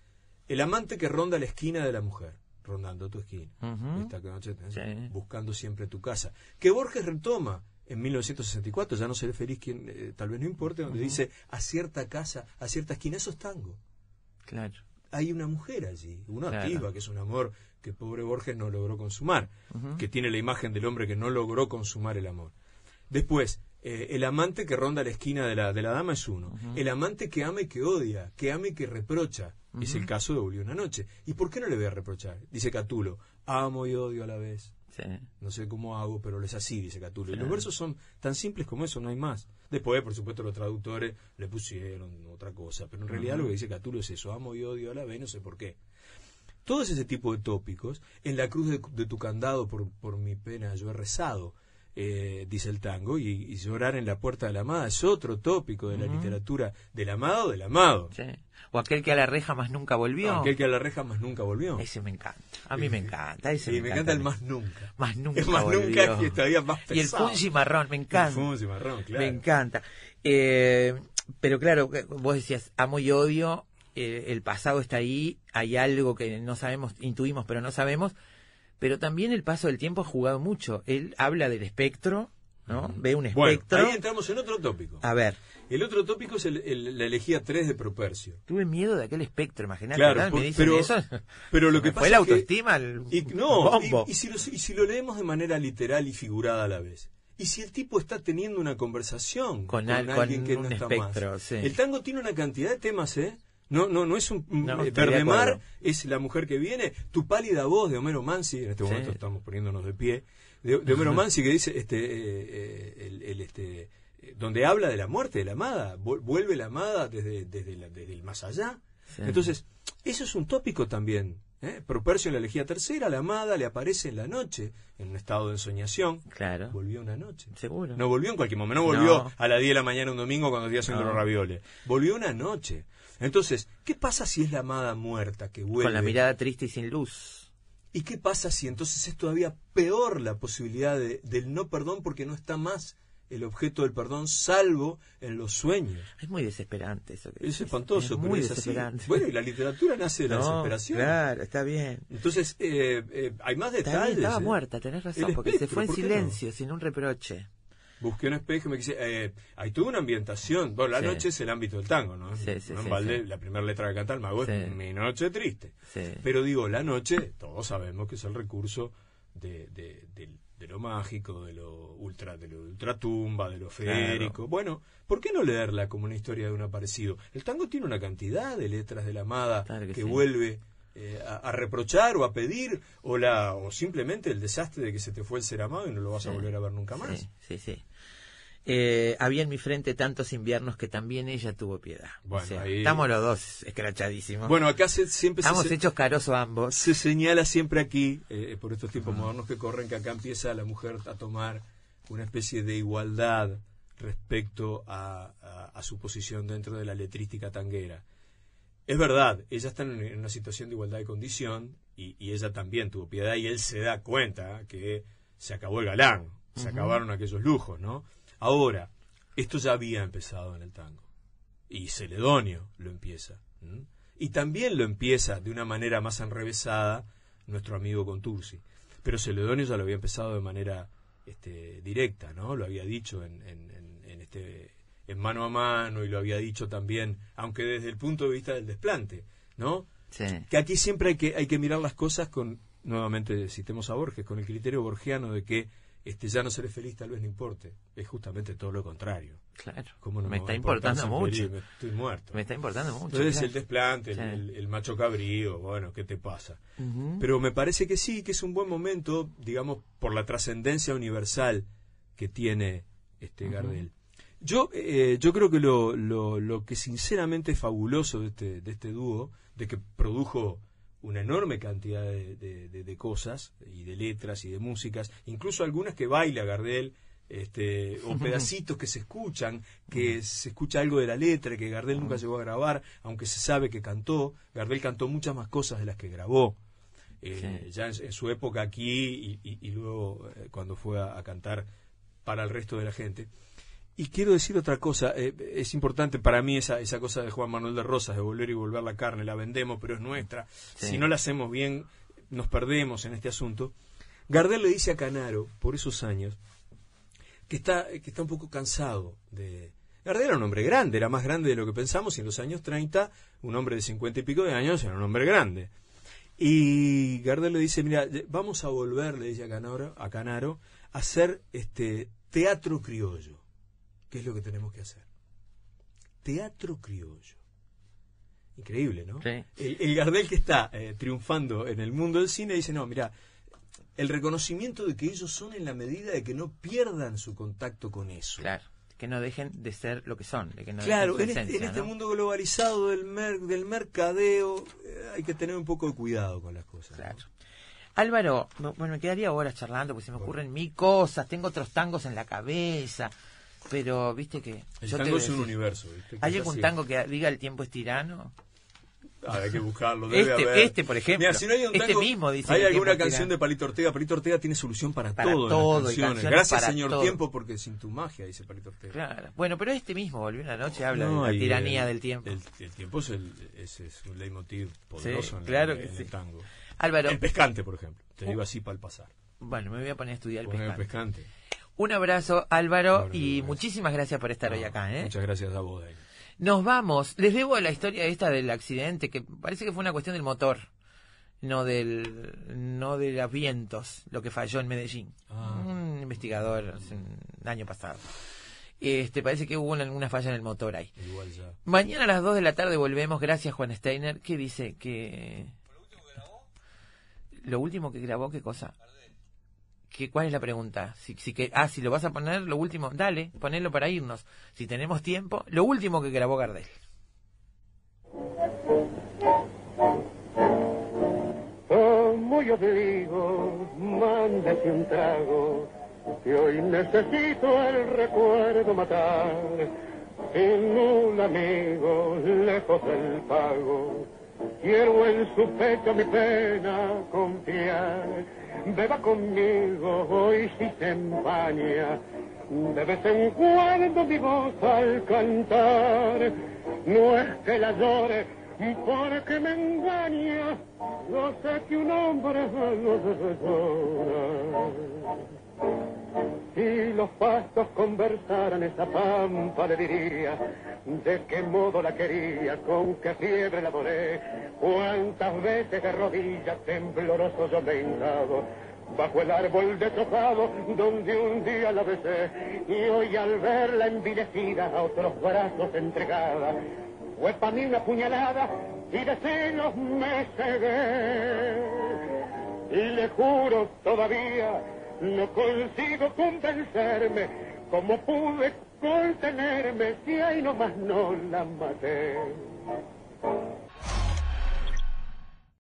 el amante que ronda la esquina de la mujer, rondando tu esquina, Ujú. Esta noche. Sí. buscando siempre tu casa, que Borges retoma en 1964, ya no seré feliz quien eh, tal vez no importe, donde dice a cierta casa, a cierta esquina, eso es tango Claro. hay una mujer allí, una Claro. activa, que es un amor que pobre Borges no logró consumar, que tiene la imagen del hombre que no logró consumar el amor. Después, eh, el amante que ronda la esquina de la, de la dama es uno. El amante que ama y que odia, que ama y que reprocha. Es el caso de Volvió una noche. ¿Y por qué no le voy a reprochar? Dice Catulo, amo y odio a la vez. Sí. No sé cómo hago, pero es así, dice Catulo. Y los versos son tan simples como eso, no hay más. Después, por supuesto, los traductores le pusieron otra cosa, pero en realidad lo que dice Catulo es eso, amo y odio a la vez, no sé por qué. Todos ese tipo de tópicos, en la cruz de, de tu candado por, por mi pena yo he rezado, eh, dice el tango, y, y llorar en la puerta de la amada es otro tópico de la literatura del amado del amado. Sí. O aquel que a la reja más nunca volvió. Aquel que a la reja más nunca volvió. Ese me encanta. A mí me encanta. Ese Sí, me encanta el más nunca. Más nunca. Es más volvió. nunca que todavía más Y el fungi marrón, me encanta. El fungi marrón, claro. Me encanta. Eh, pero claro, vos decías, amo y odio, eh, el pasado está ahí, hay algo que no sabemos, intuimos, pero no sabemos. Pero también el paso del tiempo ha jugado mucho. Él habla del espectro, ¿no? Ve un Bueno, espectro. ahí entramos en otro tópico. A ver, El otro tópico es el- el- la elegía 3 de Propercio. tuve miedo de aquel espectro, imagínate. Claro, me dicen pero, eso. pero lo que pasa fue la que- autoestima y, no, bombo. y, y si lo, y si lo leemos de manera literal y figurada a la vez. Y si el tipo está teniendo una conversación Con con, al- con alguien que no está espectro, más. sí. El tango tiene una cantidad de temas, ¿eh? No, no, no es un No, eh, acuerdo. es la mujer que viene, tu pálida voz de Homero Mansi, en este Sí. momento estamos poniéndonos de pie, de, de Homero Mansi que dice este eh, el, el, este eh, donde habla de la muerte de la amada, Vu- vuelve la amada desde, desde, la- desde el más allá. Sí. Entonces, eso es un tópico también. ¿eh? Propercio en la elegía tercera, la amada le aparece en la noche, en un estado de ensoñación. Claro. Volvió una noche. Seguro. No volvió en cualquier momento, no volvió No. a las 10 de la mañana un domingo cuando haciendo No. los ravioles. Volvió una noche. Entonces, ¿qué pasa si es la amada muerta que vuelve? Con la mirada triste y sin luz. ¿Y qué pasa si entonces es todavía peor la posibilidad de- del no perdón porque no está más el objeto del perdón salvo en los sueños? Es muy desesperante eso. que Es espantoso, Es pero muy es así. desesperante. Bueno, y la literatura nace de la No, desesperación. Claro, está bien. Entonces, eh, eh, hay más detalles. bien, estaba ¿eh? muerta, tenés razón, El porque se espectro, fue en ¿por qué no? silencio, sin un reproche. Busqué un espejo y me quise. Eh, hay toda una ambientación. Bueno, la Sí. noche es el ámbito del tango, ¿no? Sí, sí, no la primera letra que canta el mago es Mi noche triste. Pero digo, la noche, todos sabemos que es el recurso de, de, de- de lo mágico, de lo ultra, de lo ultratumba, de lo feérico. Bueno, ¿por qué no leerla como una historia de un aparecido? El tango tiene una cantidad de letras de la amada Claro que vuelve eh, a, a reprochar o a pedir, o la, o simplemente el desastre de que se te fue el ser amado y no lo vas a volver a ver nunca más. Sí, sí, sí. Eh, había en mi frente tantos inviernos que también ella tuvo piedad. Bueno, O sea, ahí- Estamos los dos escrachadísimos. Bueno, acá se- siempre Estamos se, hechos ambos. se señala siempre aquí, eh, por estos tiempos modernos que corren, que acá empieza la mujer a tomar una especie de igualdad respecto a, a- a su posición dentro de la letrística tanguera. Es verdad, ella está en, una situación de igualdad de condición y, y ella también tuvo piedad y él se da cuenta que se acabó el galán, se acabaron aquellos lujos, ¿no? Ahora, esto ya había empezado en el tango y Celedonio lo empieza. Y también lo empieza de una manera más enrevesada nuestro amigo Contursi. Pero Celedonio ya lo había empezado de manera este, directa, ¿no? Lo había dicho en, en- en- en este, en mano a mano y lo había dicho también, aunque desde el punto de vista del desplante, ¿no? Sí. Que aquí siempre hay que, hay que mirar las cosas con, nuevamente citemos a Borges, con el criterio borgiano de que este, ya no seré feliz, tal vez no importe. Es justamente todo lo contrario. Claro. ¿Cómo no me está importando mucho. Me estoy muerto. Me está importando mucho. Entonces claro. el desplante, el- Sí. el, el macho cabrío, bueno, ¿qué te pasa? Pero me parece que sí, que es un buen momento, digamos, por la trascendencia universal que tiene este. Gardel. Yo, eh, yo creo que lo, lo, lo que sinceramente es fabuloso de este, de este dúo, de que produjo una enorme cantidad de, de- de- de cosas, y de letras, y de músicas, incluso algunas que baila Gardel, este, o pedacitos que se escuchan, que se escucha algo de la letra, que Gardel nunca llegó a grabar, aunque se sabe que cantó. Gardel cantó muchas más cosas de las que grabó. Eh, Ya en, en su época aquí y, y- y luego eh, cuando fue a, a cantar para el resto de la gente. Y quiero decir otra cosa, eh, es importante para mí esa, esa cosa de Juan Manuel de Rosas, de volver y volver la carne, la vendemos, pero es nuestra. Sí. Si no la hacemos bien, nos perdemos en este asunto. Gardel le dice a Canaro, por esos años, que está, que está un poco cansado de... Gardel era un hombre grande, era más grande de lo que pensamos, y en los años 30, un hombre de cincuenta y pico de años era un hombre grande. Y Gardel le dice, mira, vamos a volver, le dice a Canaro, a Canaro, a hacer este teatro criollo. ¿Qué es lo que tenemos que hacer? Teatro criollo. Increíble, ¿no? Sí. El, el Gardel que está eh, triunfando en el mundo del cine dice, no, mira, el reconocimiento de que ellos son en la medida de que no pierdan su contacto con eso. Claro. Que no dejen de ser lo que son. De que no Claro, dejen en este, en este mundo globalizado del, mer- del mercadeo eh, hay que tener un poco de cuidado con las cosas. ¿no? Claro. Álvaro, me- bueno, me quedaría horas charlando porque se me ocurren mil cosas, tengo otros tangos en la cabeza, pero viste que... El yo tango es un universo. ¿viste? ¿Hay algún así. tango que diga el tiempo es tirano? Ah, hay que buscarlo. Debe Este- haber. este, por ejemplo. Mira, si no hay un Este tango, mismo dice Hay alguna canción de Palito Ortega. Palito Ortega tiene solución para, Para todo. en las todo, canciones. canciones Gracias, para señor todo. tiempo, porque sin tu magia, dice Palito Ortega. Claro. Bueno, pero este mismo, Volvió una noche, habla No, de la tiranía el- del tiempo. El, el tiempo es, el, es, es un leitmotiv poderoso Sí, en, la- claro en el tango. Álvaro. El pescante, por ejemplo. Te Uh. digo así para el pasar. Bueno, me voy a poner a estudiar el Poner el pescante. Un abrazo, Álvaro, y muchísimas gracias por estar hoy acá. ¿eh? Muchas gracias a vos, Dani. Nos vamos. Les debo la historia esta del accidente, que parece que fue una cuestión del motor, no del no de los vientos, lo que falló en Medellín. Ah. Un investigador hace un año pasado. Este, parece que hubo una, alguna falla en el motor ahí. Igual ya. Mañana a las 2 de la tarde volvemos. Gracias, Juan Steiner. ¿Qué dice? Que... ¿Lo último que grabó qué cosa? ¿Qué, ¿Cuál es la pregunta? Si, si que, ah, si lo vas a poner, lo último, dale, ponelo para irnos. Si tenemos tiempo, lo último que grabó Gardel. Como yo digo, mándese un trago, que hoy necesito el recuerdo matar. Sin un amigo, lejos del pago, quiero en su pecho mi pena confiar. Beba conmigo, hoy si se empaña, de vez en cuando mi voz al cantar. No es que la llore, porque me engaña, no sé que un hombre no debe llorar. Si los pastos conversaran esa pampa le diría de qué modo la quería, con qué fiebre la adoré, cuántas veces de rodillas tembloroso yo me he hincado bajo el árbol deshojado donde un día la besé y hoy al verla envilecida a otros brazos entregada fue para mí una puñalada y de celos me cegué. Y le juro todavía no consigo convencerme cómo pude contenerme si ahí nomás no la maté